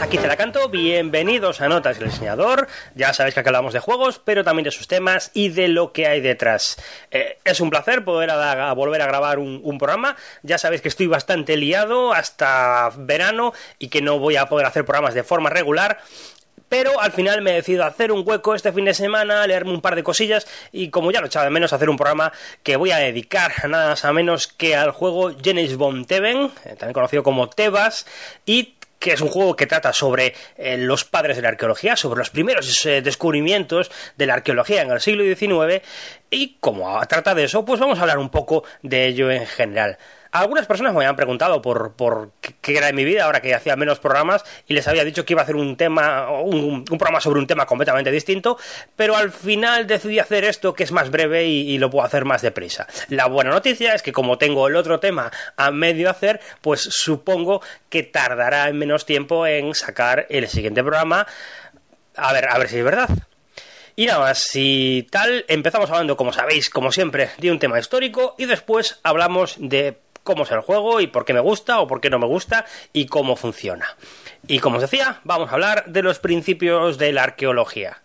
aquí te la canto, bienvenidos a Notas del Diseñador. Ya sabéis que acá hablamos de juegos, pero también de sus temas y de lo que hay detrás. Eh, es un placer poder volver a grabar un, programa. Ya sabéis que estoy bastante liado hasta verano y que no voy a poder hacer programas de forma regular. Pero al final me he decidido hacer un hueco este fin de semana, leerme un par de cosillas y como ya lo echaba de menos, hacer un programa que voy a dedicar nada más a menos que al juego Genesis von Teven, eh, también conocido como Tebas, y que es un juego que trata sobre eh, los padres de la arqueología, sobre los primeros eh, descubrimientos de la arqueología en el siglo XIX y como trata de eso, pues vamos a hablar un poco de ello en general. Algunas personas me habían preguntado por, por qué era de mi vida ahora que hacía menos programas y les había dicho que iba a hacer un tema, un, programa sobre un tema completamente distinto, pero al final decidí hacer esto que es más breve y, lo puedo hacer más deprisa. La buena noticia es que como tengo el otro tema a medio hacer, pues supongo que tardará en menos tiempo en sacar el siguiente programa. A ver, a ver si es verdad. Y nada más, si tal, empezamos hablando, como sabéis, como siempre, de un tema histórico y después hablamos de cómo es el juego y por qué me gusta o por qué no me gusta y cómo funciona. Y como os decía, vamos a hablar de los principios de la arqueología.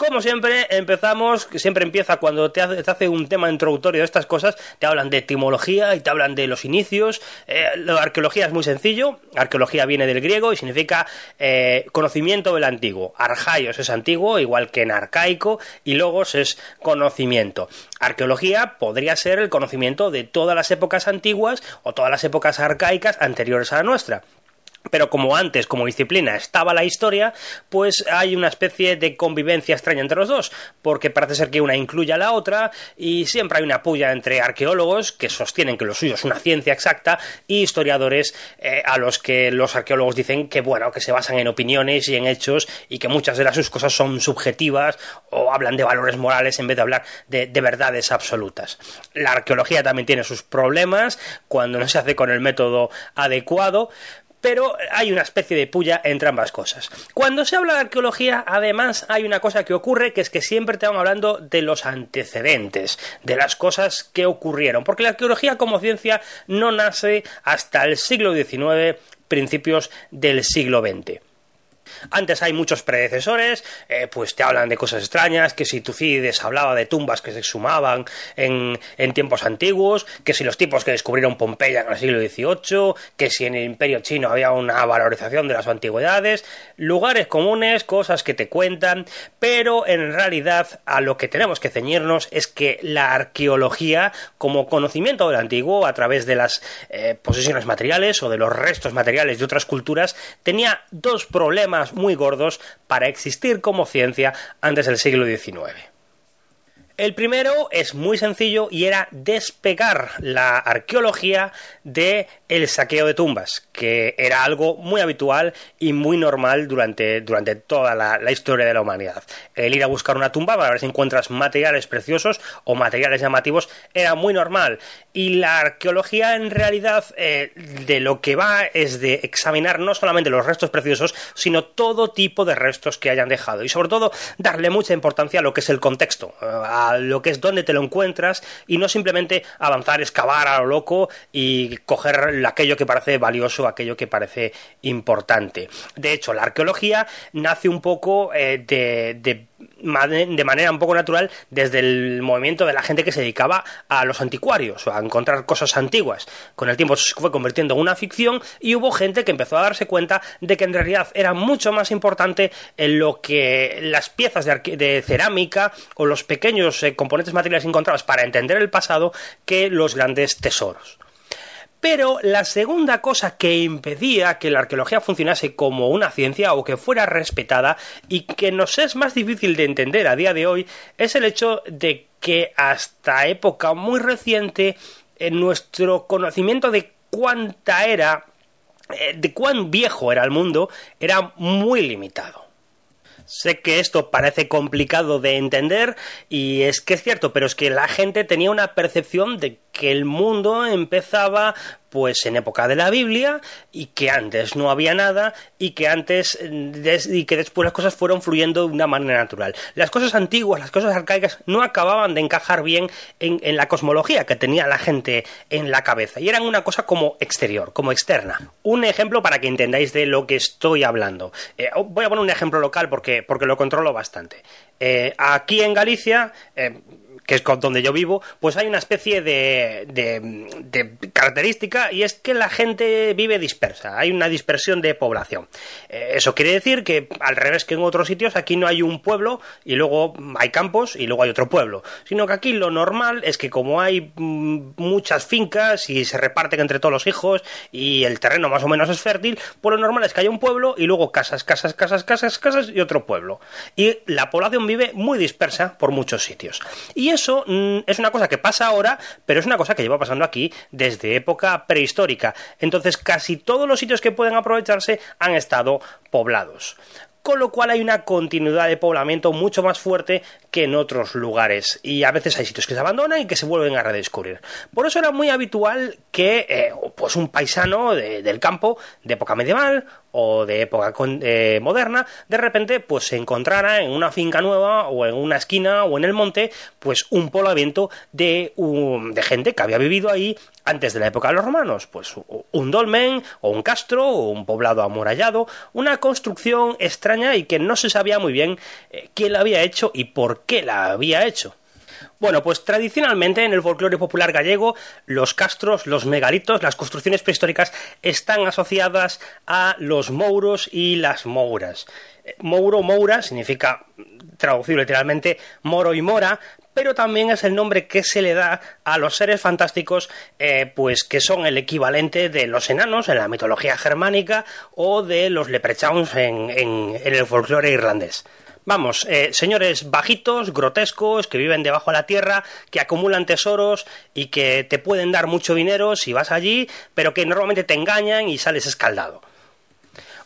Como siempre, empezamos, siempre empieza cuando te hace, un tema introductorio de estas cosas, te hablan de etimología y te hablan de los inicios. Eh, la arqueología es muy sencillo, arqueología viene del griego y significa eh, conocimiento del antiguo. Arjaios es antiguo, igual que en arcaico, y logos es conocimiento. Arqueología podría ser el conocimiento de todas las épocas antiguas o todas las épocas arcaicas anteriores a la nuestra. Pero como antes, como disciplina, estaba la historia, pues hay una especie de convivencia extraña entre los dos, porque parece ser que una incluye a la otra y siempre hay una puya entre arqueólogos que sostienen que lo suyo es una ciencia exacta y historiadores eh, a los que los arqueólogos dicen que bueno, que se basan en opiniones y en hechos y que muchas de las sus cosas son subjetivas o hablan de valores morales en vez de hablar de, de verdades absolutas. La arqueología también tiene sus problemas cuando no se hace con el método adecuado, pero hay una especie de puya entre ambas cosas. Cuando se habla de arqueología, además hay una cosa que ocurre, que es que siempre te van hablando de los antecedentes, de las cosas que ocurrieron, porque la arqueología como ciencia no nace hasta el siglo XIX, principios del siglo XX. Antes hay muchos predecesores, eh, pues te hablan de cosas extrañas, que si Tucídides hablaba de tumbas que se exhumaban en, tiempos antiguos, que si los tipos que descubrieron Pompeya en el siglo XVIII, que si en el imperio chino había una valorización de las antigüedades, lugares comunes, cosas que te cuentan, pero en realidad a lo que tenemos que ceñirnos es que la arqueología, como conocimiento del antiguo a través de las eh, posesiones materiales o de los restos materiales de otras culturas, tenía dos problemas muy gordos para existir como ciencia antes del siglo XIX. El primero es muy sencillo y era despegar la arqueología de el saqueo de tumbas, que era algo muy habitual y muy normal durante, durante toda la, historia de la humanidad. El ir a buscar una tumba para ver si encuentras materiales preciosos o materiales llamativos era muy normal. Y la arqueología en realidad eh, de lo que va es de examinar no solamente los restos preciosos, sino todo tipo de restos que hayan dejado. Y sobre todo darle mucha importancia a lo que es el contexto, a lo que es donde te lo encuentras y no simplemente avanzar, excavar a lo loco y coger aquello que parece valioso, aquello que parece importante. De hecho, la arqueología nace un poco eh, de, de de manera un poco natural desde el movimiento de la gente que se dedicaba a los anticuarios o a encontrar cosas antiguas. Con el tiempo se fue convirtiendo en una ficción y hubo gente que empezó a darse cuenta de que en realidad era mucho más importante en lo que las piezas de, cerámica o los pequeños eh, componentes materiales encontrados para entender el pasado que los grandes tesoros. Pero la segunda cosa que impedía que la arqueología funcionase como una ciencia o que fuera respetada y que nos es más difícil de entender a día de hoy es el hecho de que hasta época muy reciente en nuestro conocimiento de cuánta era, eh, de cuán viejo era el mundo, era muy limitado. Sé que esto parece complicado de entender y es que es cierto, pero es que la gente tenía una percepción de que el mundo empezaba pues en época de la Biblia y que antes no había nada y que antes y que después las cosas fueron fluyendo de una manera natural. Las cosas antiguas, las cosas arcaicas no acababan de encajar bien en, la cosmología que tenía la gente en la cabeza y eran una cosa como exterior, como externa. Un ejemplo para que entendáis de lo que estoy hablando. Eh, voy a poner un ejemplo local porque, porque lo controlo bastante. Eh, aquí en Galicia, eh, que es donde yo vivo, pues hay una especie de, característica y es que la gente vive dispersa, hay una dispersión de población. Eh, eso quiere decir que, al revés que en otros sitios, aquí no hay un pueblo y luego hay campos y luego hay otro pueblo, sino que aquí lo normal es que como hay mm, muchas fincas y se reparten entre todos los hijos y el terreno más o menos es fértil, pues lo normal es que haya un pueblo y luego casas, casas, casas, casas, casas y otro pueblo. Y la población vive muy dispersa por muchos sitios. Y mm, es una cosa que pasa ahora, pero es una cosa que lleva pasando aquí desde época prehistórica. Entonces casi todos los sitios que pueden aprovecharse han estado poblados con lo cual hay una continuidad de poblamiento mucho más fuerte que en otros lugares y a veces hay sitios que se abandonan y que se vuelven a redescubrir. Por eso era muy habitual que eh, pues un paisano del campo de época medieval o de época eh, moderna, de repente pues se encontrara en una finca nueva o en una esquina o en el monte pues un poblamiento de, de gente que había vivido ahí antes de la época de los romanos, pues un dolmen o un castro o un poblado amurallado, una construcción extraña y que no se sabía muy bien eh, quién la había hecho y por qué la había hecho. Bueno, pues tradicionalmente en el folclore popular gallego, los castros, los megalitos, las construcciones prehistóricas están asociadas a los mouros y las mouras. Eh, mouro, moura significa, traducido literalmente, moro y mora, pero también es el nombre que se le da a los seres fantásticos, eh, pues que son el equivalente de los enanos en la mitología germánica o de los leprechauns en el folclore irlandés. Vamos, eh, señores bajitos, grotescos, que viven debajo de la tierra, que acumulan tesoros y que te pueden dar mucho dinero si vas allí, pero que normalmente te engañan y sales escaldado.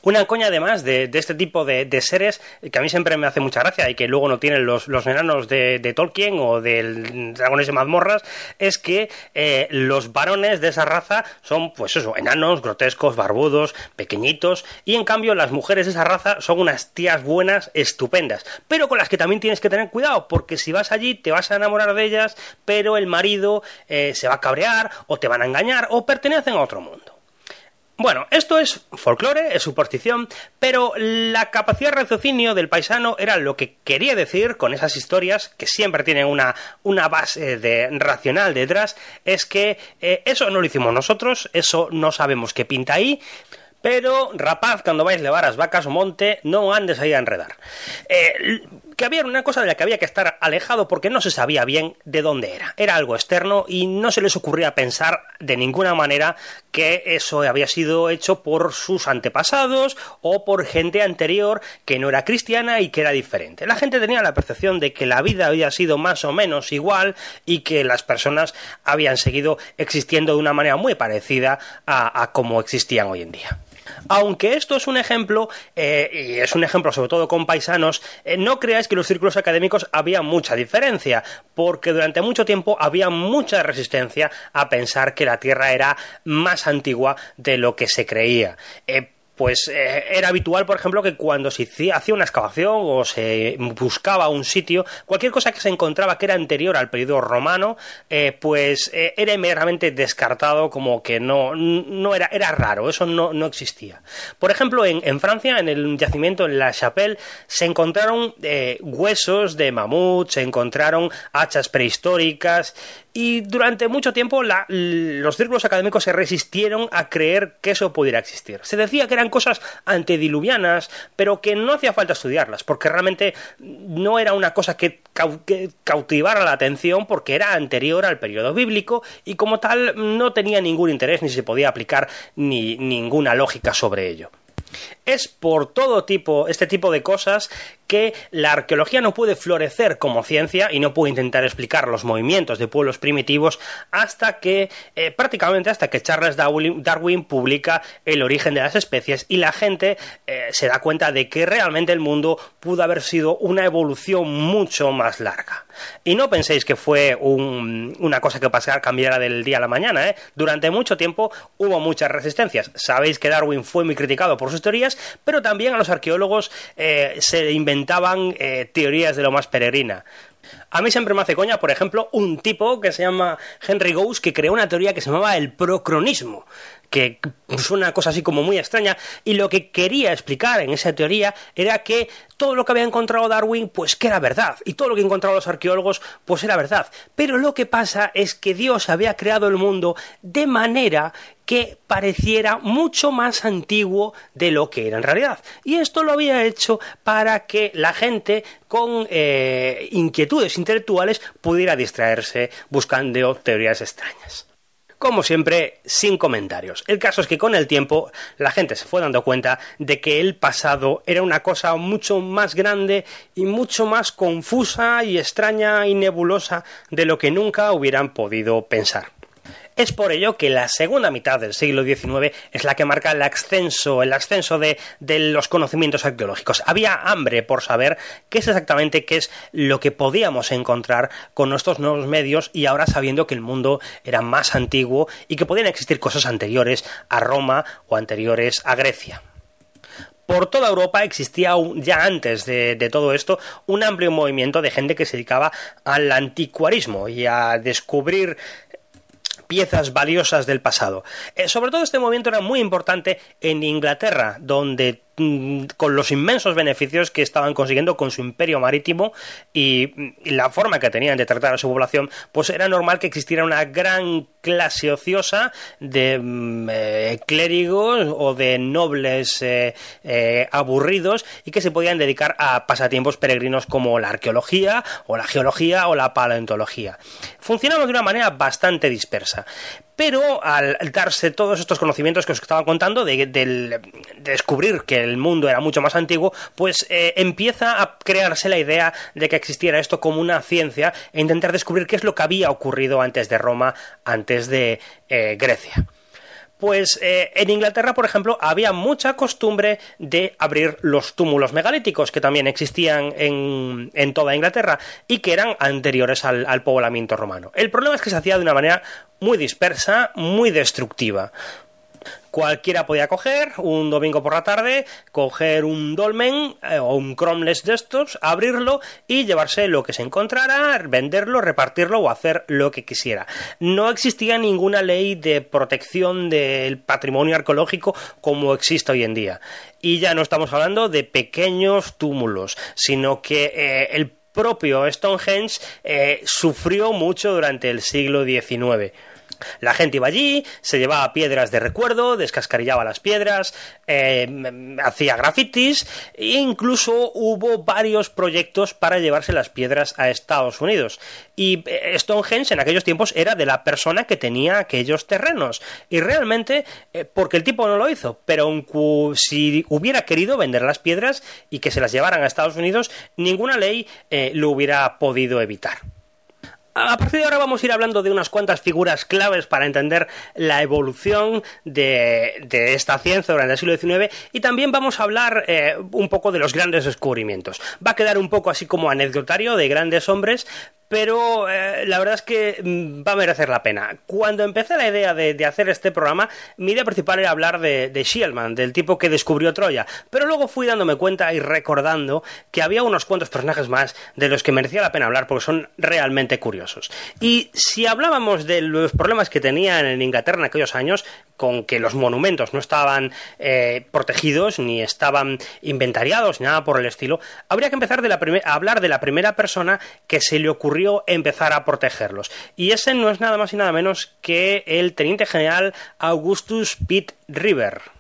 Una coña además de, este tipo de, seres que a mí siempre me hace mucha gracia y que luego no tienen los, enanos de, Tolkien o del Dragones de Mazmorras es que eh, los varones de esa raza son pues eso, enanos, grotescos, barbudos, pequeñitos y en cambio las mujeres de esa raza son unas tías buenas, estupendas, pero con las que también tienes que tener cuidado porque si vas allí te vas a enamorar de ellas pero el marido eh, se va a cabrear o te van a engañar o pertenecen a otro mundo. Bueno, esto es folclore, es superstición, pero la capacidad de raciocinio del paisano era lo que quería decir con esas historias, que siempre tienen una, una base de, racional detrás, es que eh, eso no lo hicimos nosotros, eso no sabemos qué pinta ahí, pero, rapaz, cuando vais a llevar las vacas o monte, no andes ahí a enredar. Eh, que había una cosa de la que había que estar alejado porque no se sabía bien de dónde era. Era algo externo y no se les ocurría pensar de ninguna manera que eso había sido hecho por sus antepasados o por gente anterior que no era cristiana y que era diferente. La gente tenía la percepción de que la vida había sido más o menos igual y que las personas habían seguido existiendo de una manera muy parecida a, a como existían hoy en día. Aunque esto es un ejemplo, eh, y es un ejemplo sobre todo con paisanos, eh, no creáis que en los círculos académicos había mucha diferencia, porque durante mucho tiempo había mucha resistencia a pensar que la Tierra era más antigua de lo que se creía. Eh, pues eh, era habitual, por ejemplo, que cuando se hacía una excavación o se buscaba un sitio, cualquier cosa que se encontraba que era anterior al periodo romano, eh, pues eh, era inmediatamente descartado como que no, no era, era raro, eso no, no existía. Por ejemplo, en, Francia, en el yacimiento en La Chapelle, se encontraron huesos de mamut, se encontraron hachas prehistóricas, y durante mucho tiempo los círculos académicos se resistieron a creer que eso pudiera existir. Se decía que eran cosas antediluvianas, pero que no hacía falta estudiarlas, porque realmente no era una cosa que, cautivara la atención, porque era anterior al periodo bíblico y como tal no tenía ningún interés ni se podía aplicar ni ninguna lógica sobre ello. Es por todo tipo, este tipo de cosas que la arqueología no puede florecer como ciencia y no puede intentar explicar los movimientos de pueblos primitivos hasta que, eh, prácticamente hasta que Charles Darwin, publica El origen de las especies y la gente eh, se da cuenta de que realmente el mundo pudo haber sido una evolución mucho más larga. Y no penséis que fue una cosa que pasara, cambiara del día a la mañana. ¿eh? Durante mucho tiempo hubo muchas resistencias. Sabéis que Darwin fue muy criticado por sus teorías, pero también a los arqueólogos se inventaban teorías de lo más peregrina. A mí siempre me hace coña, por ejemplo, un tipo que se llama Henry Gous que creó una teoría que se llamaba el procronismo, que es una cosa así como muy extraña, y lo que quería explicar en esa teoría era que todo lo que había encontrado Darwin, pues que era verdad, y todo lo que encontraron los arqueólogos, pues era verdad. Pero lo que pasa es que Dios había creado el mundo de manera que pareciera mucho más antiguo de lo que era en realidad. Y esto lo había hecho para que la gente con eh, inquietudes intelectuales pudiera distraerse buscando teorías extrañas. Como siempre, sin comentarios. El caso es que con el tiempo la gente se fue dando cuenta de que el pasado era una cosa mucho más grande y mucho más confusa y extraña y nebulosa de lo que nunca hubieran podido pensar. Es por ello que la segunda mitad del siglo XIX es la que marca el ascenso, el ascenso de, los conocimientos arqueológicos. Había hambre por saber qué es exactamente qué es lo que podíamos encontrar con nuestros nuevos medios y ahora sabiendo que el mundo era más antiguo y que podían existir cosas anteriores a Roma o anteriores a Grecia por toda Europa existía ya antes de, de, todo esto un amplio movimiento de gente que se dedicaba al anticuarismo y a descubrir piezas valiosas del pasado. Eh, sobre todo este movimiento era muy importante en Inglaterra, donde con los inmensos beneficios que estaban consiguiendo con su imperio marítimo y, la forma que tenían de tratar a su población, pues era normal que existiera una gran clase ociosa de mm, eh, clérigos o de nobles eh, eh, aburridos y que se podían dedicar a pasatiempos peregrinos como la arqueología o la geología o la paleontología. Funcionaba de una manera bastante dispersa. Pero al darse todos estos conocimientos que os estaba contando, de, descubrir que el mundo era mucho más antiguo, pues eh, empieza a crearse la idea de que existiera esto como una ciencia e intentar descubrir qué es lo que había ocurrido antes de Roma, antes de eh, Grecia. Pues eh, en Inglaterra, por ejemplo, había mucha costumbre de abrir los túmulos megalíticos que también existían en, toda Inglaterra y que eran anteriores al, poblamiento romano. El problema es que se hacía de una manera muy dispersa, muy destructiva cualquiera podía coger un domingo por la tarde, coger un dolmen eh, o un cromless de estos, abrirlo y llevarse lo que se encontrara, venderlo, repartirlo o hacer lo que quisiera. No existía ninguna ley de protección del patrimonio arqueológico como existe hoy en día. Y ya no estamos hablando de pequeños túmulos, sino que eh, el propio Stonehenge eh, sufrió mucho durante el siglo XIX. La gente iba allí, se llevaba piedras de recuerdo, descascarillaba las piedras, eh, hacía grafitis e incluso hubo varios proyectos para llevarse las piedras a Estados Unidos. Y eh, Stonehenge en aquellos tiempos era de la persona que tenía aquellos terrenos. Y realmente, eh, porque el tipo no lo hizo, pero si hubiera querido vender las piedras y que se las llevaran a Estados Unidos, ninguna ley lo hubiera podido evitar. A partir de ahora vamos a ir hablando de unas cuantas figuras claves para entender la evolución de, esta ciencia durante el siglo XIX y también vamos a hablar eh, un poco de los grandes descubrimientos. Va a quedar un poco así como anecdotario de grandes hombres, pero eh, la verdad es que mm, va a merecer la pena. Cuando empecé la idea de, hacer este programa, mi idea principal era hablar de, de Shielman, del tipo que descubrió Troya, pero luego fui dándome cuenta y recordando que había unos cuantos personajes más de los que merecía la pena hablar porque son realmente curiosos. Y si hablábamos de los problemas que tenían en Inglaterra en aquellos años, con que los monumentos no estaban eh, protegidos ni estaban inventariados ni nada por el estilo, habría que empezar a hablar de la primera persona que se le ocurrió empezar a protegerlos. Y ese no es nada más y nada menos que el teniente general Augustus Pitt River.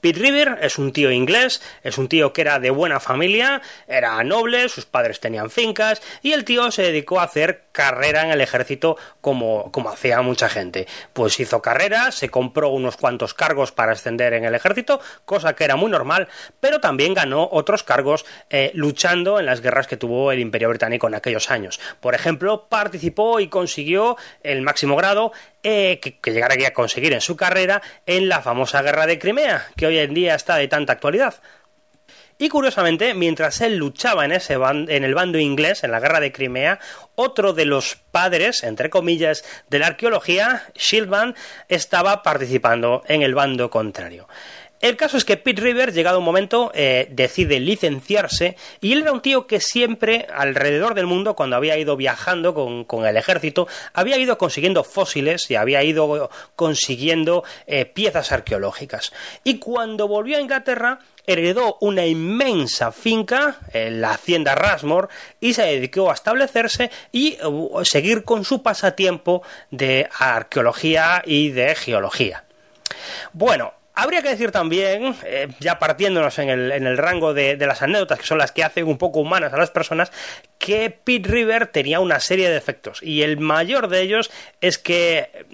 Pete River es un tío inglés, es un tío que era de buena familia, era noble, sus padres tenían fincas y el tío se dedicó a hacer carrera en el ejército como, como hacía mucha gente. Pues hizo carrera, se compró unos cuantos cargos para ascender en el ejército, cosa que era muy normal, pero también ganó otros cargos eh, luchando en las guerras que tuvo el Imperio Británico en aquellos años. Por ejemplo, participó y consiguió el máximo grado eh, que, que llegara a conseguir en su carrera en la famosa guerra de Crimea, que hoy en día está de tanta actualidad. Y curiosamente, mientras él luchaba en, ese en el bando inglés, en la guerra de Crimea, otro de los padres, entre comillas, de la arqueología, Shilban, estaba participando en el bando contrario. El caso es que Pete River, llegado un momento, eh, decide licenciarse y él era un tío que siempre, alrededor del mundo, cuando había ido viajando con, el ejército, había ido consiguiendo fósiles y había ido consiguiendo eh, piezas arqueológicas. Y cuando volvió a Inglaterra, heredó una inmensa finca, en la hacienda Rasmore, y se dedicó a establecerse y seguir con su pasatiempo de arqueología y de geología. Bueno, Habría que decir también, eh, ya partiéndonos en el, rango de, las anécdotas, que son las que hacen un poco humanas a las personas, que Pete River tenía una serie de defectos. Y el mayor de ellos es que,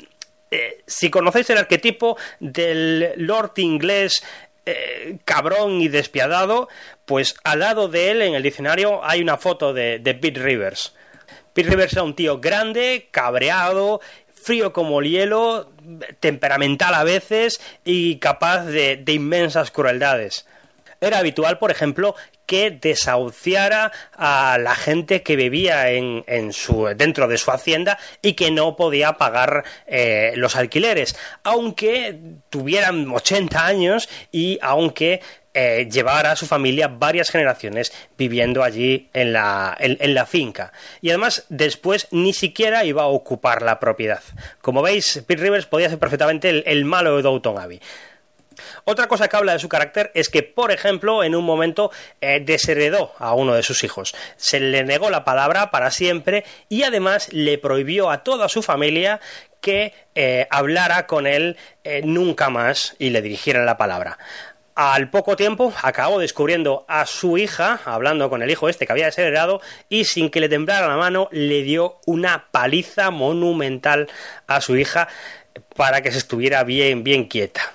eh, si conocéis el arquetipo del Lord inglés eh, cabrón y despiadado, pues al lado de él en el diccionario hay una foto de, de Pete Rivers. Pete Rivers era un tío grande, cabreado, frío como el hielo, temperamental a veces y capaz de, inmensas crueldades. Era habitual, por ejemplo, que desahuciara a la gente que vivía en, su, dentro de su hacienda y que no podía pagar eh, los alquileres, aunque tuvieran 80 años y aunque eh, llevar a su familia varias generaciones viviendo allí en la, finca. Y además, después ni siquiera iba a ocupar la propiedad. Como veis, Pete Rivers podía ser perfectamente el, malo de Downton Abbey. Otra cosa que habla de su carácter es que, por ejemplo, en un momento eh, desheredó a uno de sus hijos. Se le negó la palabra para siempre y además le prohibió a toda su familia que eh, hablara con él nunca más y le dirigieran la palabra. Al poco tiempo acabó descubriendo a su hija, hablando con el hijo este que había desheredado, y sin que le temblara la mano, le dio una paliza monumental a su hija para que se estuviera bien, bien quieta.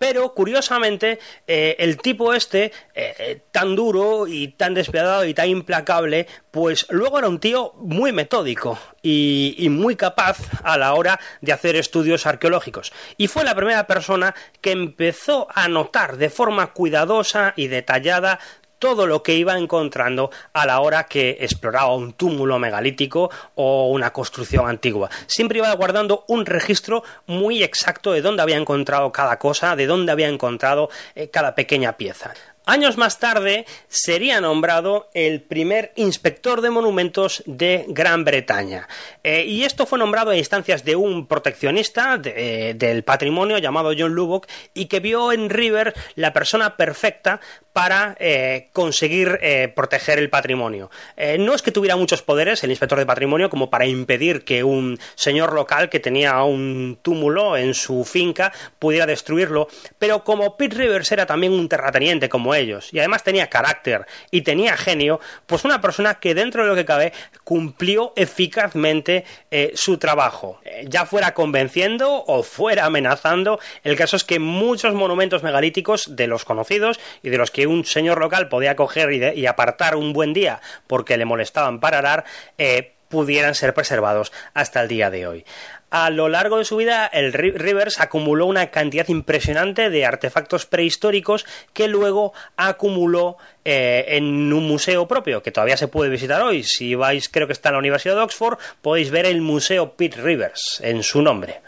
Pero curiosamente, eh, el tipo este, eh, eh, tan duro y tan despiadado y tan implacable, pues luego era un tío muy metódico y, y, muy capaz a la hora de hacer estudios arqueológicos. Y fue la primera persona que empezó a notar de forma cuidadosa y detallada todo lo que iba encontrando a la hora que exploraba un túmulo megalítico o una construcción antigua. Siempre iba guardando un registro muy exacto de dónde había encontrado cada cosa, de dónde había encontrado eh, cada pequeña pieza. Años más tarde sería nombrado el primer inspector de monumentos de Gran Bretaña. Eh, y esto fue nombrado a instancias de un proteccionista eh, del patrimonio llamado John Lubbock y que vio en River la persona perfecta para eh, conseguir proteger el patrimonio. no es que tuviera muchos poderes el inspector de patrimonio como para impedir que un señor local que tenía un túmulo en su finca pudiera destruirlo, pero como Pete Rivers era también un terrateniente como ellos y además tenía carácter y tenía genio, pues una persona que dentro de lo que cabe cumplió eficazmente eh, su trabajo, eh, ya fuera convenciendo o fuera amenazando. El caso es que muchos monumentos megalíticos de los conocidos y de los que un señor local podía coger y, apartar un buen día porque le molestaban para arar, eh, pudieran ser preservados hasta el día de hoy. A lo largo de su vida, el Rivers acumuló una cantidad impresionante de artefactos prehistóricos que luego acumuló eh, en un museo propio, que todavía se puede visitar hoy. Si vais, creo que está en la Universidad de Oxford, podéis ver el Museo Pete Rivers en su nombre.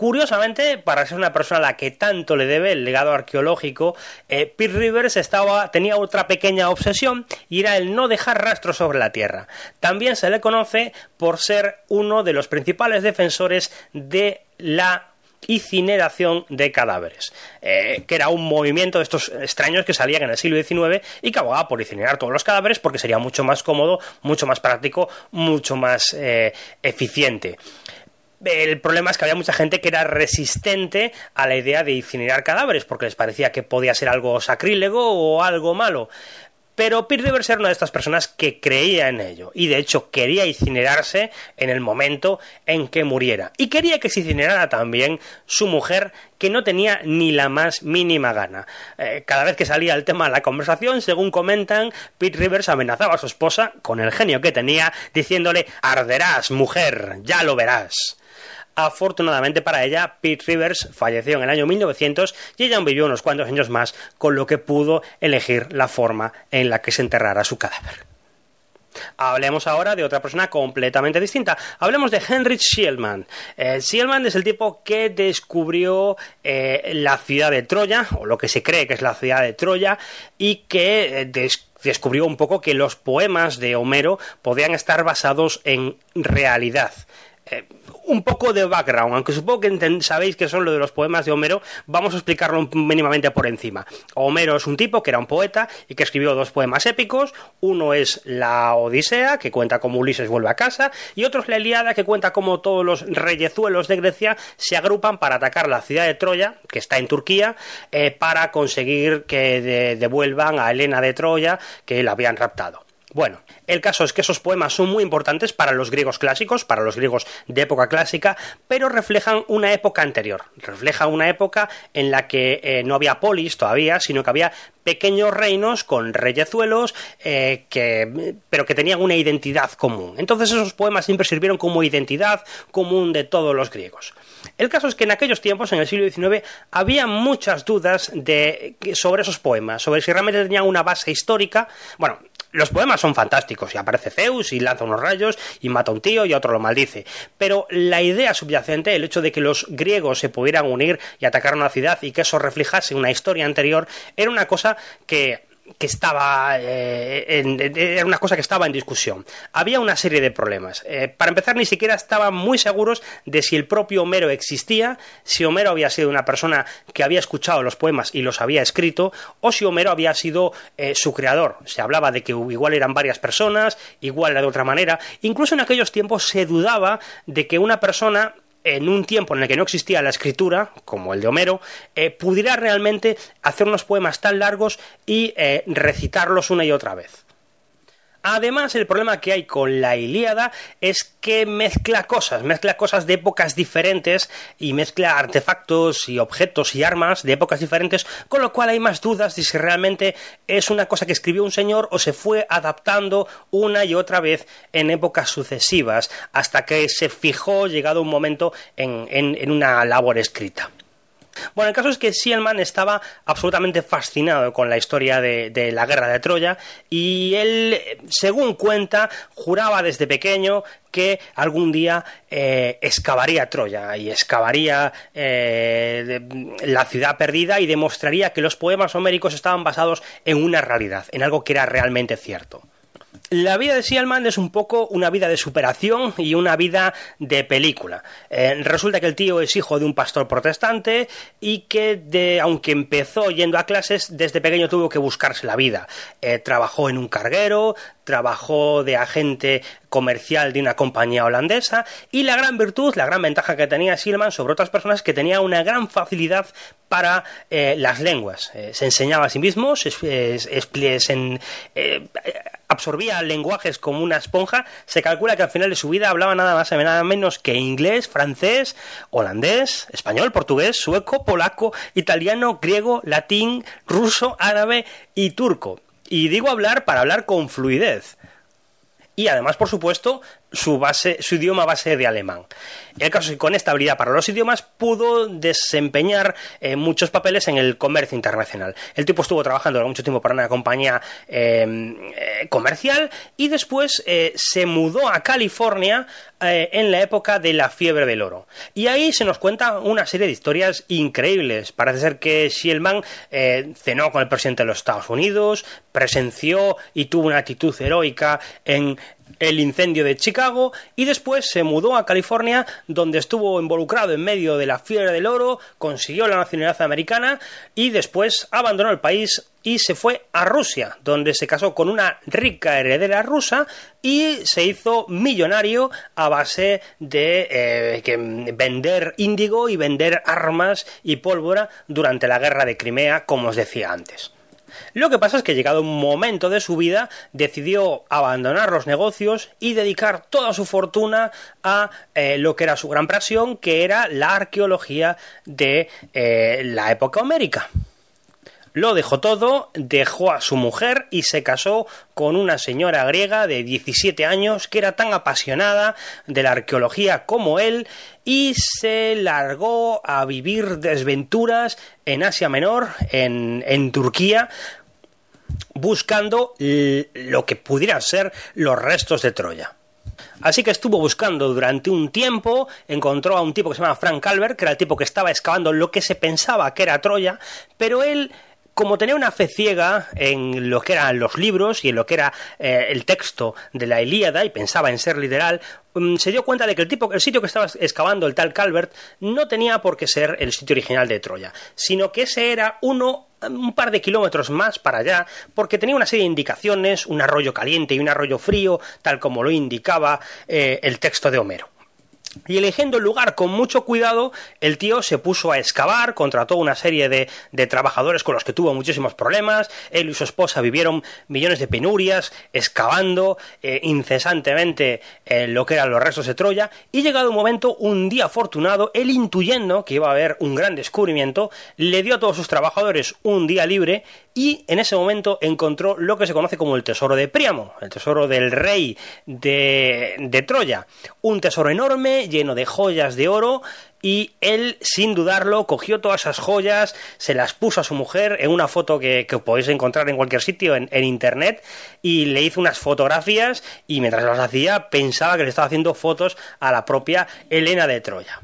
Curiosamente, para ser una persona a la que tanto le debe el legado arqueológico, eh, Pete Rivers tenía otra pequeña obsesión y era el no dejar rastros sobre la Tierra. También se le conoce por ser uno de los principales defensores de la incineración de cadáveres, eh, que era un movimiento de estos extraños que salían en el siglo XIX y que abogaba por incinerar todos los cadáveres porque sería mucho más cómodo, mucho más práctico, mucho más eh, eficiente. El problema es que había mucha gente que era resistente a la idea de incinerar cadáveres porque les parecía que podía ser algo sacrílego o algo malo. Pero Pete Rivers era una de estas personas que creía en ello y de hecho quería incinerarse en el momento en que muriera. Y quería que se incinerara también su mujer que no tenía ni la más mínima gana. Eh, cada vez que salía el tema de la conversación, según comentan, Pete Rivers amenazaba a su esposa con el genio que tenía, diciéndole arderás, mujer, ya lo verás. Afortunadamente para ella, Pete Rivers falleció en el año 1900 y ella vivió unos cuantos años más, con lo que pudo elegir la forma en la que se enterrara su cadáver. Hablemos ahora de otra persona completamente distinta. Hablemos de Heinrich Schielmann. Eh, es el tipo que descubrió eh, la ciudad de Troya, o lo que se cree que es la ciudad de Troya, y que eh, descubrió un poco que los poemas de Homero podían estar basados en realidad. Eh, un poco de background, aunque supongo que sabéis que son lo de los poemas de Homero, vamos a explicarlo mínimamente por encima. Homero es un tipo que era un poeta y que escribió dos poemas épicos, uno es la Odisea, que cuenta cómo Ulises vuelve a casa, y otro es la Eliada, que cuenta cómo todos los reyezuelos de Grecia se agrupan para atacar la ciudad de Troya, que está en Turquía, eh, para conseguir que devuelvan a Helena de Troya, que la habían raptado. Bueno, el caso es que esos poemas son muy importantes para los griegos clásicos, para los griegos de época clásica, pero reflejan una época anterior, reflejan una época en la que eh, no había polis todavía, sino que había pequeños reinos con reyezuelos, eh, que, pero que tenían una identidad común. Entonces esos poemas siempre sirvieron como identidad común de todos los griegos. El caso es que en aquellos tiempos, en el siglo XIX, había muchas dudas de, sobre esos poemas, sobre si realmente tenían una base histórica. Bueno, los poemas son fantásticos y aparece Zeus y lanza unos rayos y mata a un tío y otro lo maldice. Pero la idea subyacente, el hecho de que los griegos se pudieran unir y atacar una ciudad y que eso reflejase una historia anterior, era una cosa que que estaba eh, era una cosa que estaba en discusión. Había una serie de problemas. Eh, para empezar, ni siquiera estaban muy seguros de si el propio Homero existía, si Homero había sido una persona que había escuchado los poemas y los había escrito, o si Homero había sido eh, su creador. Se hablaba de que igual eran varias personas, igual era de otra manera. Incluso en aquellos tiempos se dudaba de que una persona en un tiempo en el que no existía la escritura, como el de Homero, eh, pudiera realmente hacer unos poemas tan largos y eh, recitarlos una y otra vez. Además, el problema que hay con la Ilíada es que mezcla cosas, mezcla cosas de épocas diferentes y mezcla artefactos y objetos y armas de épocas diferentes, con lo cual hay más dudas de si realmente es una cosa que escribió un señor o se fue adaptando una y otra vez en épocas sucesivas, hasta que se fijó, llegado un momento, en, en una labor escrita. Bueno, el caso es que Sielman estaba absolutamente fascinado con la historia de, la guerra de Troya y él, según cuenta, juraba desde pequeño que algún día eh, excavaría Troya y excavaría eh, la ciudad perdida y demostraría que los poemas homéricos estaban basados en una realidad, en algo que era realmente cierto. La vida de Sialman es un poco una vida de superación y una vida de película. Eh, resulta que el tío es hijo de un pastor protestante y que, de, aunque empezó yendo a clases, desde pequeño tuvo que buscarse la vida. Eh, trabajó en un carguero, trabajó de agente comercial de una compañía holandesa y la gran virtud, la gran ventaja que tenía Silman sobre otras personas es que tenía una gran facilidad para eh, las lenguas. se enseñaba a sí mismo, se, absorbía lenguajes como una esponja, se calcula que al final de su vida hablaba nada más y nada menos que inglés, francés, holandés, español, portugués, sueco, polaco, italiano, griego, latín, ruso, árabe y turco. Y digo hablar para hablar con fluidez. Y además, por supuesto, su, idioma base de alemán. El caso es que con esta habilidad para los idiomas pudo desempeñar eh, muchos papeles en el comercio internacional. El tipo estuvo trabajando durante mucho tiempo para una compañía em, eh, comercial y después eh, se mudó a California en la época de la fiebre del oro. Y ahí se nos cuenta una serie de historias increíbles. Parece ser que Schielman cenó con el presidente de los Estados Unidos, presenció y tuvo una actitud heroica en el incendio de Chicago y después se mudó a California donde estuvo involucrado en medio de la fiebre del oro, consiguió la nacionalidad americana y después abandonó el país y se fue a Rusia, donde se casó con una rica heredera rusa y se hizo millonario a base de eh, vender índigo y vender armas y pólvora durante la guerra de Crimea, como os decía antes. Lo que pasa es que llegado un momento de su vida decidió abandonar los negocios y dedicar toda su fortuna a eh, lo que era su gran pasión, que era la arqueología de eh, la época homérica. Lo dejó todo, dejó a su mujer y se casó con una señora griega de 17 años que era tan apasionada de la arqueología como él y se largó a vivir desventuras en Asia Menor, en, en Turquía, buscando lo que pudieran ser los restos de Troya. Así que estuvo buscando durante un tiempo, encontró a un tipo que se llama Frank Calvert, que era el tipo que estaba excavando lo que se pensaba que era Troya, pero él como tenía una fe ciega en lo que eran los libros y en lo que era eh, el texto de la Ilíada y pensaba en ser literal, mm, se dio cuenta de que el tipo, el sitio que estaba excavando el tal Calvert no tenía por qué ser el sitio original de Troya, sino que ese era uno un par de kilómetros más para allá, porque tenía una serie de indicaciones, un arroyo caliente y un arroyo frío, tal como lo indicaba eh, el texto de Homero. Y eligiendo el lugar con mucho cuidado, el tío se puso a excavar, contrató una serie de, trabajadores con los que tuvo muchísimos problemas, él y su esposa vivieron millones de penurias, excavando eh, incesantemente eh, lo que eran los restos de Troya, y llegado un momento, un día afortunado, él intuyendo que iba a haber un gran descubrimiento, le dio a todos sus trabajadores un día libre y en ese momento encontró lo que se conoce como el tesoro de Príamo, el tesoro del rey de, de Troya, un tesoro enorme lleno de joyas de oro y él, sin dudarlo, cogió todas esas joyas, se las puso a su mujer en una foto que, podéis encontrar en cualquier sitio en, en, internet y le hizo unas fotografías y mientras las hacía pensaba que le estaba haciendo fotos a la propia Helena de Troya.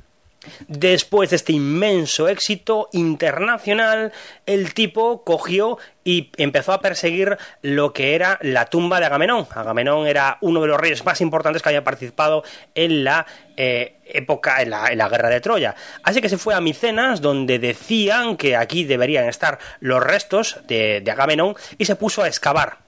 Después de este inmenso éxito internacional, el tipo cogió y empezó a perseguir lo que era la tumba de Agamenón. Agamenón era uno de los reyes más importantes que había participado en la eh, época, en la, guerra de Troya. Así que se fue a Micenas, donde decían que aquí deberían estar los restos de Agamenón, y se puso a excavar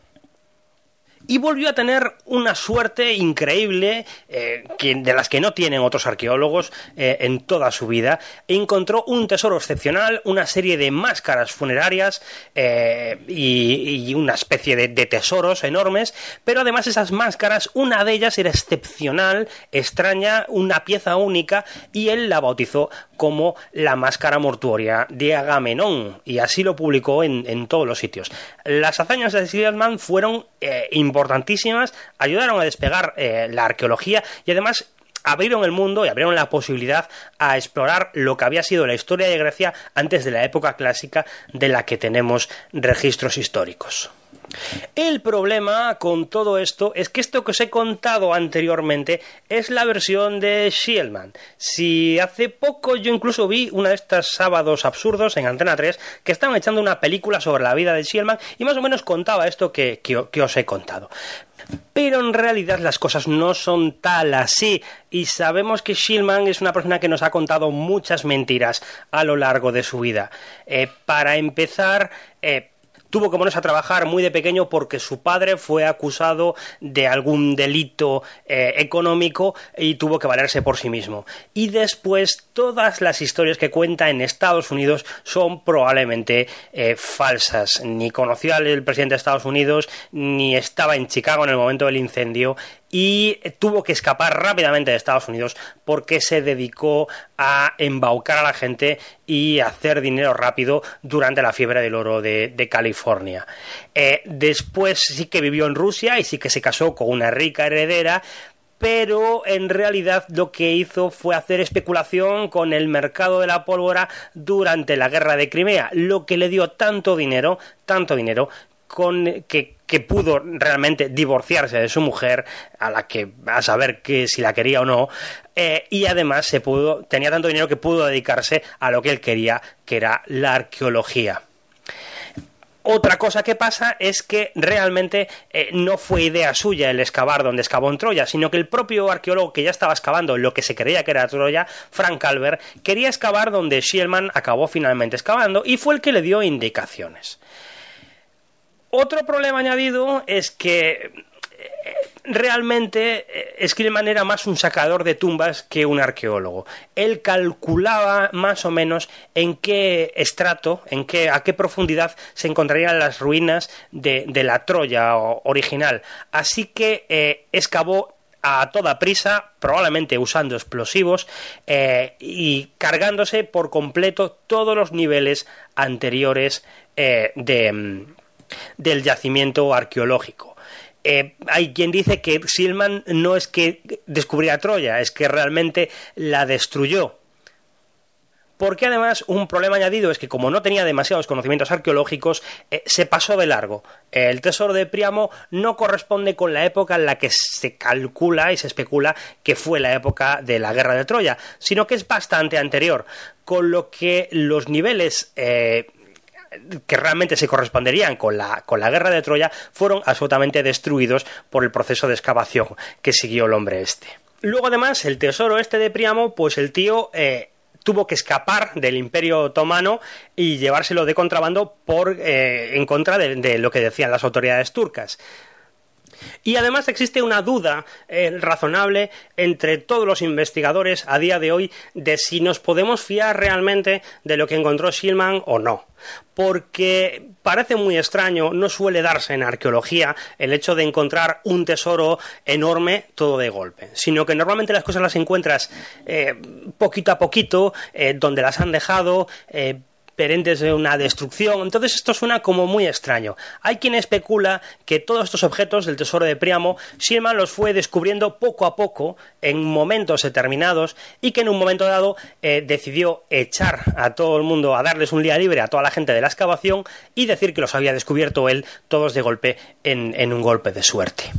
y volvió a tener una suerte increíble eh, de las que no tienen otros arqueólogos eh, en toda su vida. Encontró un tesoro excepcional, una serie de máscaras funerarias eh, y, una especie de, tesoros enormes, pero además esas máscaras, una de ellas era excepcional, extraña, una pieza única y él la bautizó como la máscara mortuoria de Agamenón y así lo publicó en, todos los sitios. Las hazañas de Silverman fueron importantes importantísimas, ayudaron a despegar eh, la arqueología y además abrieron el mundo y abrieron la posibilidad a explorar lo que había sido la historia de Grecia antes de la época clásica de la que tenemos registros históricos. El problema con todo esto es que esto que os he contado anteriormente es la versión de Shielman. Si hace poco yo incluso vi una de estas sábados absurdos en Antena 3 que estaban echando una película sobre la vida de Shielman y más o menos contaba esto que, que os he contado. Pero en realidad las cosas no son tal así y sabemos que Shilman es una persona que nos ha contado muchas mentiras a lo largo de su vida. Eh, para empezar, eh, tuvo que ponerse a trabajar muy de pequeño porque su padre fue acusado de algún delito eh, económico y tuvo que valerse por sí mismo. Y después todas las historias que cuenta en Estados Unidos son probablemente eh, falsas. Ni conoció al presidente de Estados Unidos, ni estaba en Chicago en el momento del incendio y tuvo que escapar rápidamente de Estados Unidos porque se dedicó a embaucar a la gente y hacer dinero rápido durante la fiebre del oro de, California. Eh, después sí que vivió en Rusia y sí que se casó con una rica heredera, pero en realidad lo que hizo fue hacer especulación con el mercado de la pólvora durante la guerra de Crimea, lo que le dio tanto dinero, tanto dinero, con que, pudo realmente divorciarse de su mujer, a la que a saber que si la quería o no, eh, y además se pudo, tenía tanto dinero que pudo dedicarse a lo que él quería, que era la arqueología. otra cosa que pasa es que realmente eh, no fue idea suya el excavar donde excavó en Troya, sino que el propio arqueólogo que ya estaba excavando lo que se creía que era Troya, Frank Albert, quería excavar donde Schielman acabó finalmente excavando y fue el que le dio indicaciones. Otro problema añadido es que realmente eh, Skillman era más un sacador de tumbas que un arqueólogo. Él calculaba más o menos en qué estrato, en qué, a qué profundidad se encontrarían las ruinas de, la Troya original. Así que eh, excavó a toda prisa, probablemente usando explosivos eh, y cargándose por completo todos los niveles anteriores de, mm, del yacimiento arqueológico. Eh, hay quien dice que Silman no es que descubriera Troya, es que realmente la destruyó. Porque además un problema añadido es que como no tenía demasiados conocimientos arqueológicos, eh, se pasó de largo. El tesoro de Priamo no corresponde con la época en la que se calcula y se especula que fue la época de la guerra de Troya, sino que es bastante anterior, con lo que los niveles eh, que realmente se corresponderían con la, con la guerra de Troya fueron absolutamente destruidos por el proceso de excavación que siguió el hombre este. Luego además el tesoro este de Priamo, pues el tío eh, tuvo que escapar del imperio otomano y llevárselo de contrabando por, eh, en contra de, lo que decían las autoridades turcas. Y además existe una duda eh, razonable entre todos los investigadores a día de hoy de si nos podemos fiar realmente de lo que encontró Schillman o no. Porque parece muy extraño, no suele darse en arqueología el hecho de encontrar un tesoro enorme todo de golpe, sino que normalmente las cosas las encuentras eh, poquito a poquito, eh, donde las han dejado, perentes de una destrucción. Entonces esto suena como muy extraño. Hay quien especula que todos estos objetos del tesoro de Priamo, Silman los fue descubriendo poco a poco en momentos determinados y que en un momento dado eh, decidió echar a todo el mundo, a darles un día libre a toda la gente de la excavación y decir que los había descubierto él todos de golpe en un golpe de suerte.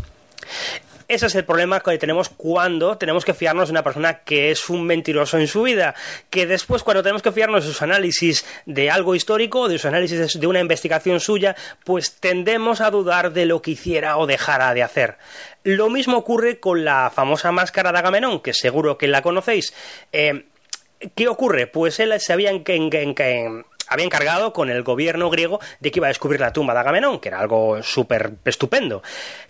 Ese es el problema que tenemos cuando tenemos que fiarnos de una persona que es un mentiroso en su vida, que después cuando tenemos que fiarnos de sus análisis de algo histórico, de sus análisis de una investigación suya, pues tendemos a dudar de lo que hiciera o dejara de hacer. Lo mismo ocurre con la famosa máscara de Agamenón, que seguro que la conocéis. Eh, ¿Qué ocurre? Pues él se había había encargado con el gobierno griego de que iba a descubrir la tumba de Agamenón, que era algo súper estupendo.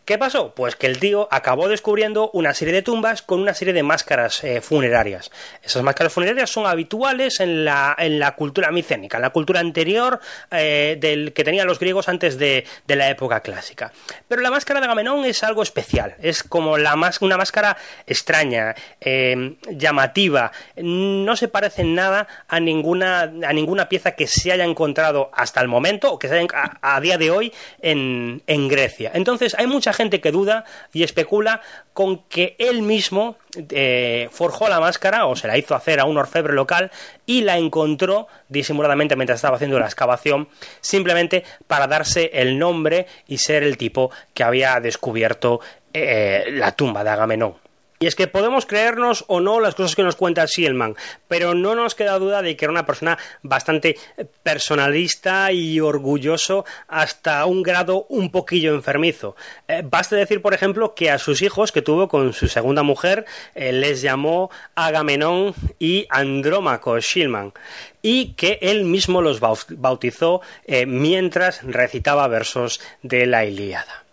¿Qué pasó? Pues que el tío acabó descubriendo una serie de tumbas con una serie de máscaras eh, funerarias. Esas máscaras funerarias son habituales en la, en la cultura micénica, en la cultura anterior eh, del que tenían los griegos antes de, la época clásica. Pero la máscara de Agamenón es algo especial, es como la una máscara extraña, eh, llamativa, no se parece en nada a ninguna, a ninguna pieza que se haya encontrado hasta el momento o que se haya a, día de hoy en, en, Grecia. Entonces hay mucha gente que duda y especula con que él mismo eh, forjó la máscara o se la hizo hacer a un orfebre local y la encontró disimuladamente mientras estaba haciendo la excavación simplemente para darse el nombre y ser el tipo que había descubierto eh, la tumba de Agamenón. Y es que podemos creernos o no las cosas que nos cuenta Sielman, pero no nos queda duda de que era una persona bastante personalista y orgulloso hasta un grado un poquillo enfermizo. Eh, basta decir, por ejemplo, que a sus hijos que tuvo con su segunda mujer eh, les llamó Agamenón y Andrómaco Shilman y que él mismo los bautizó eh, mientras recitaba versos de la Ilíada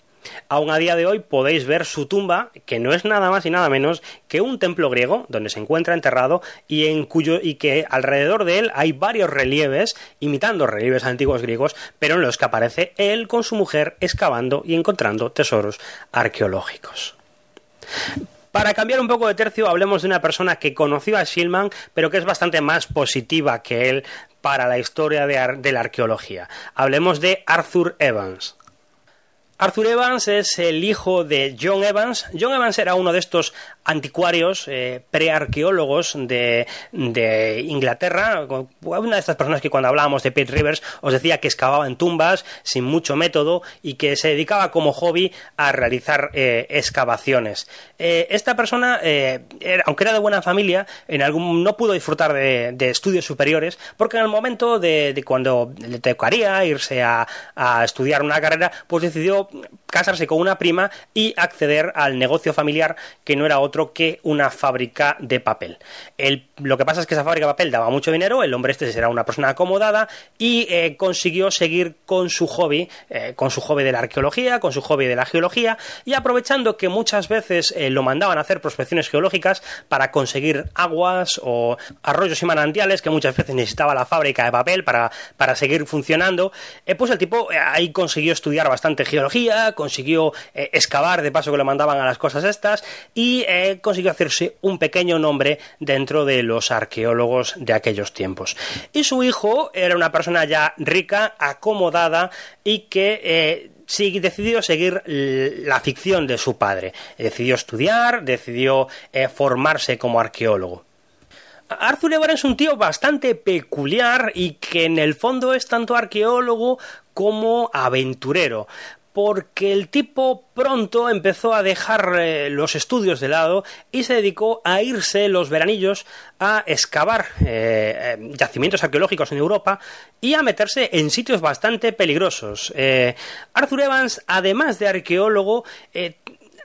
aún a día de hoy podéis ver su tumba, que no es nada más y nada menos que un templo griego donde se encuentra enterrado y en cuyo y que alrededor de él hay varios relieves imitando relieves antiguos griegos, pero en los que aparece él con su mujer excavando y encontrando tesoros arqueológicos. Para cambiar un poco de tercio, hablemos de una persona que conoció a Shilman, pero que es bastante más positiva que él para la historia de la arqueología. Hablemos de Arthur Evans. Arthur Evans es el hijo de John Evans. John Evans era uno de estos anticuarios, eh, prearqueólogos de, Inglaterra. Una de estas personas que cuando hablábamos de Pete Rivers os decía que excavaba en tumbas sin mucho método y que se dedicaba como hobby a realizar eh, excavaciones. Eh, esta persona, aunque era de buena familia, en algún, no pudo disfrutar de, estudios superiores porque en el momento de, cuando le tocaría irse a, a estudiar una carrera, pues decidió casarse con una prima y acceder al negocio familiar que no era otro que una fábrica de papel. lo que pasa es que esa fábrica de papel daba mucho dinero, el hombre este era una persona acomodada y eh, consiguió seguir con su hobby, eh, con su hobby de la arqueología, con su hobby de la geología y aprovechando que muchas veces eh, lo mandaban a hacer prospecciones geológicas para conseguir aguas o arroyos y manantiales que muchas veces necesitaba la fábrica de papel para, para seguir funcionando, pues el tipo ahí consiguió estudiar bastante geología consiguió eh, excavar de paso que le mandaban a las cosas estas y eh, consiguió hacerse un pequeño nombre dentro de los arqueólogos de aquellos tiempos. Y su hijo era una persona ya rica, acomodada y que eh, decidió seguir la ficción de su padre. Decidió estudiar, decidió formarse como arqueólogo. Arthur Evans es un tío bastante peculiar y que en el fondo es tanto arqueólogo como aventurero porque el tipo pronto empezó a dejar eh, los estudios de lado y se dedicó a irse los veranillos a excavar eh, eh, yacimientos arqueológicos en Europa y a meterse en sitios bastante peligrosos. Arthur Evans, además de arqueólogo,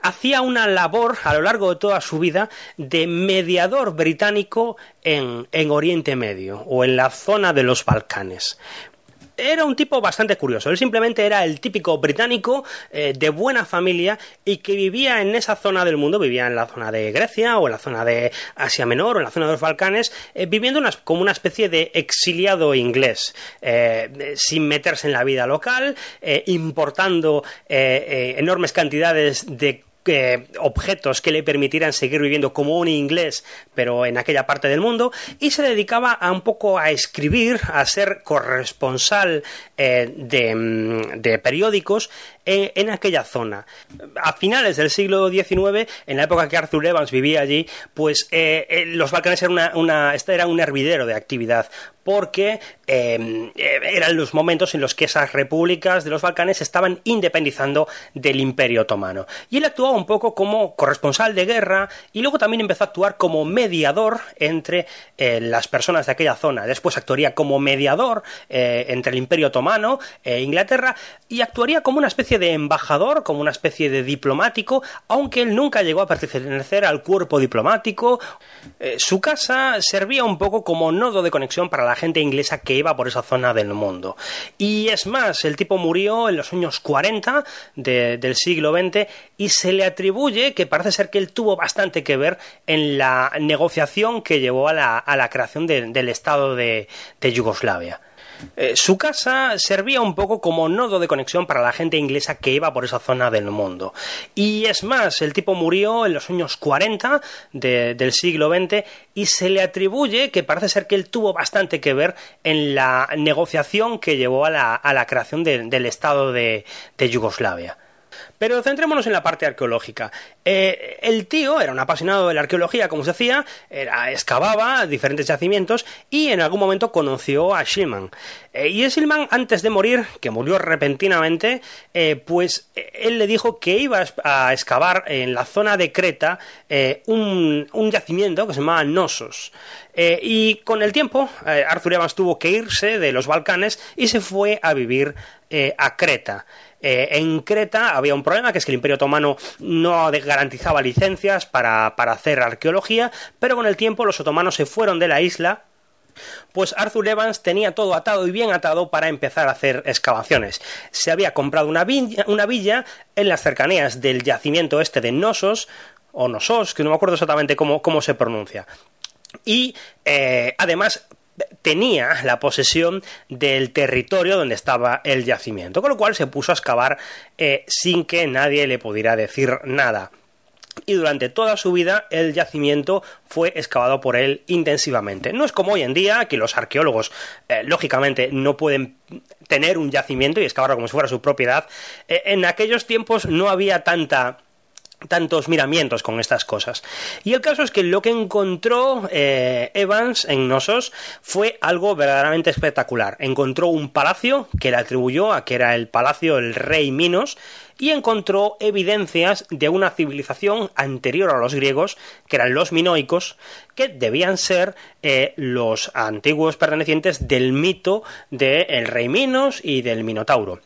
hacía una labor a lo largo de toda su vida de mediador británico en, en Oriente Medio o en la zona de los Balcanes era un tipo bastante curioso. Él simplemente era el típico británico eh, de buena familia y que vivía en esa zona del mundo, vivía en la zona de Grecia o en la zona de Asia Menor o en la zona de los Balcanes, eh, viviendo como una especie de exiliado inglés, eh, sin meterse en la vida local, importando enormes cantidades de objetos que le permitieran seguir viviendo como un inglés, pero en aquella parte del mundo, y se dedicaba a un poco a escribir, a ser corresponsal eh, mm, de, periódicos en, aquella zona. A finales del siglo XIX, en la época que Arthur Evans vivía allí, pues eh, eh, los Balcanes eran, este un hervidero de actividad, porque em, eran los momentos en los que esas repúblicas de los Balcanes estaban independizando del Imperio Otomano. Y él actuaba un poco como corresponsal de guerra y luego también empezó a actuar como mediador entre las personas de aquella zona. Después actuaría como mediador entre el Imperio Otomano e Inglaterra, y actuaría como una especie de embajador, como una especie de diplomático, aunque él nunca llegó a pertenecer al cuerpo diplomático. Eh, su casa servía un poco como nodo de conexión para la gente inglesa que iba por esa zona del mundo. Y es más, el tipo murió en los años 40 del siglo XX y se le atribuye que parece ser que él tuvo bastante que ver en la negociación que llevó a la, creación del Estado de Yugoslavia. Eh, su casa servía un poco como nodo de conexión para la gente inglesa que iba por esa zona del mundo. Y es más, el tipo murió en los años 40 del siglo XX y se le atribuye que parece ser que él tuvo bastante que ver en la negociación que llevó a la, creación del Estado de Yugoslavia. Pero centrémonos en la parte arqueológica. Eh, el tío era un apasionado de la arqueología, como se decía, era, excavaba diferentes yacimientos y en algún momento conoció a Schillman. Eh, y Schillman, antes de morir, que murió repentinamente, eh, pues él le dijo que iba a excavar en la zona de Creta un, un, yacimiento que se llamaba Nosos. y con el tiempo, Arthur Evans tuvo que irse de los Balcanes y se fue a vivir a Creta. Eh, en Creta había un problema, que es que el Imperio Otomano no garantizaba licencias para, hacer arqueología, pero con el tiempo los otomanos se fueron de la isla pues Arthur Evans tenía todo atado y bien atado para empezar a hacer excavaciones. Se había comprado una villa, en las cercanías del yacimiento este de Nosos, o Nosos, que no me acuerdo exactamente cómo, se pronuncia. Y eh, además tenía la posesión del territorio donde estaba el yacimiento, con lo cual se puso a excavar eh, sin que nadie le pudiera decir nada. y durante toda su vida el yacimiento fue excavado por él intensivamente. No es como hoy en día que los arqueólogos eh, lógicamente no pueden tener un yacimiento y excavarlo como si fuera su propiedad. Eh, en aquellos tiempos no había tanta tantos miramientos con estas cosas. Y el caso es que lo que encontró eh, Evans en Nosos fue algo verdaderamente espectacular. Encontró un palacio que le atribuyó a que era el palacio del rey Minos y encontró evidencias de una civilización anterior a los griegos, que eran los minoicos, que debían ser eh, los antiguos pertenecientes del mito del rey Minos y del Minotauro.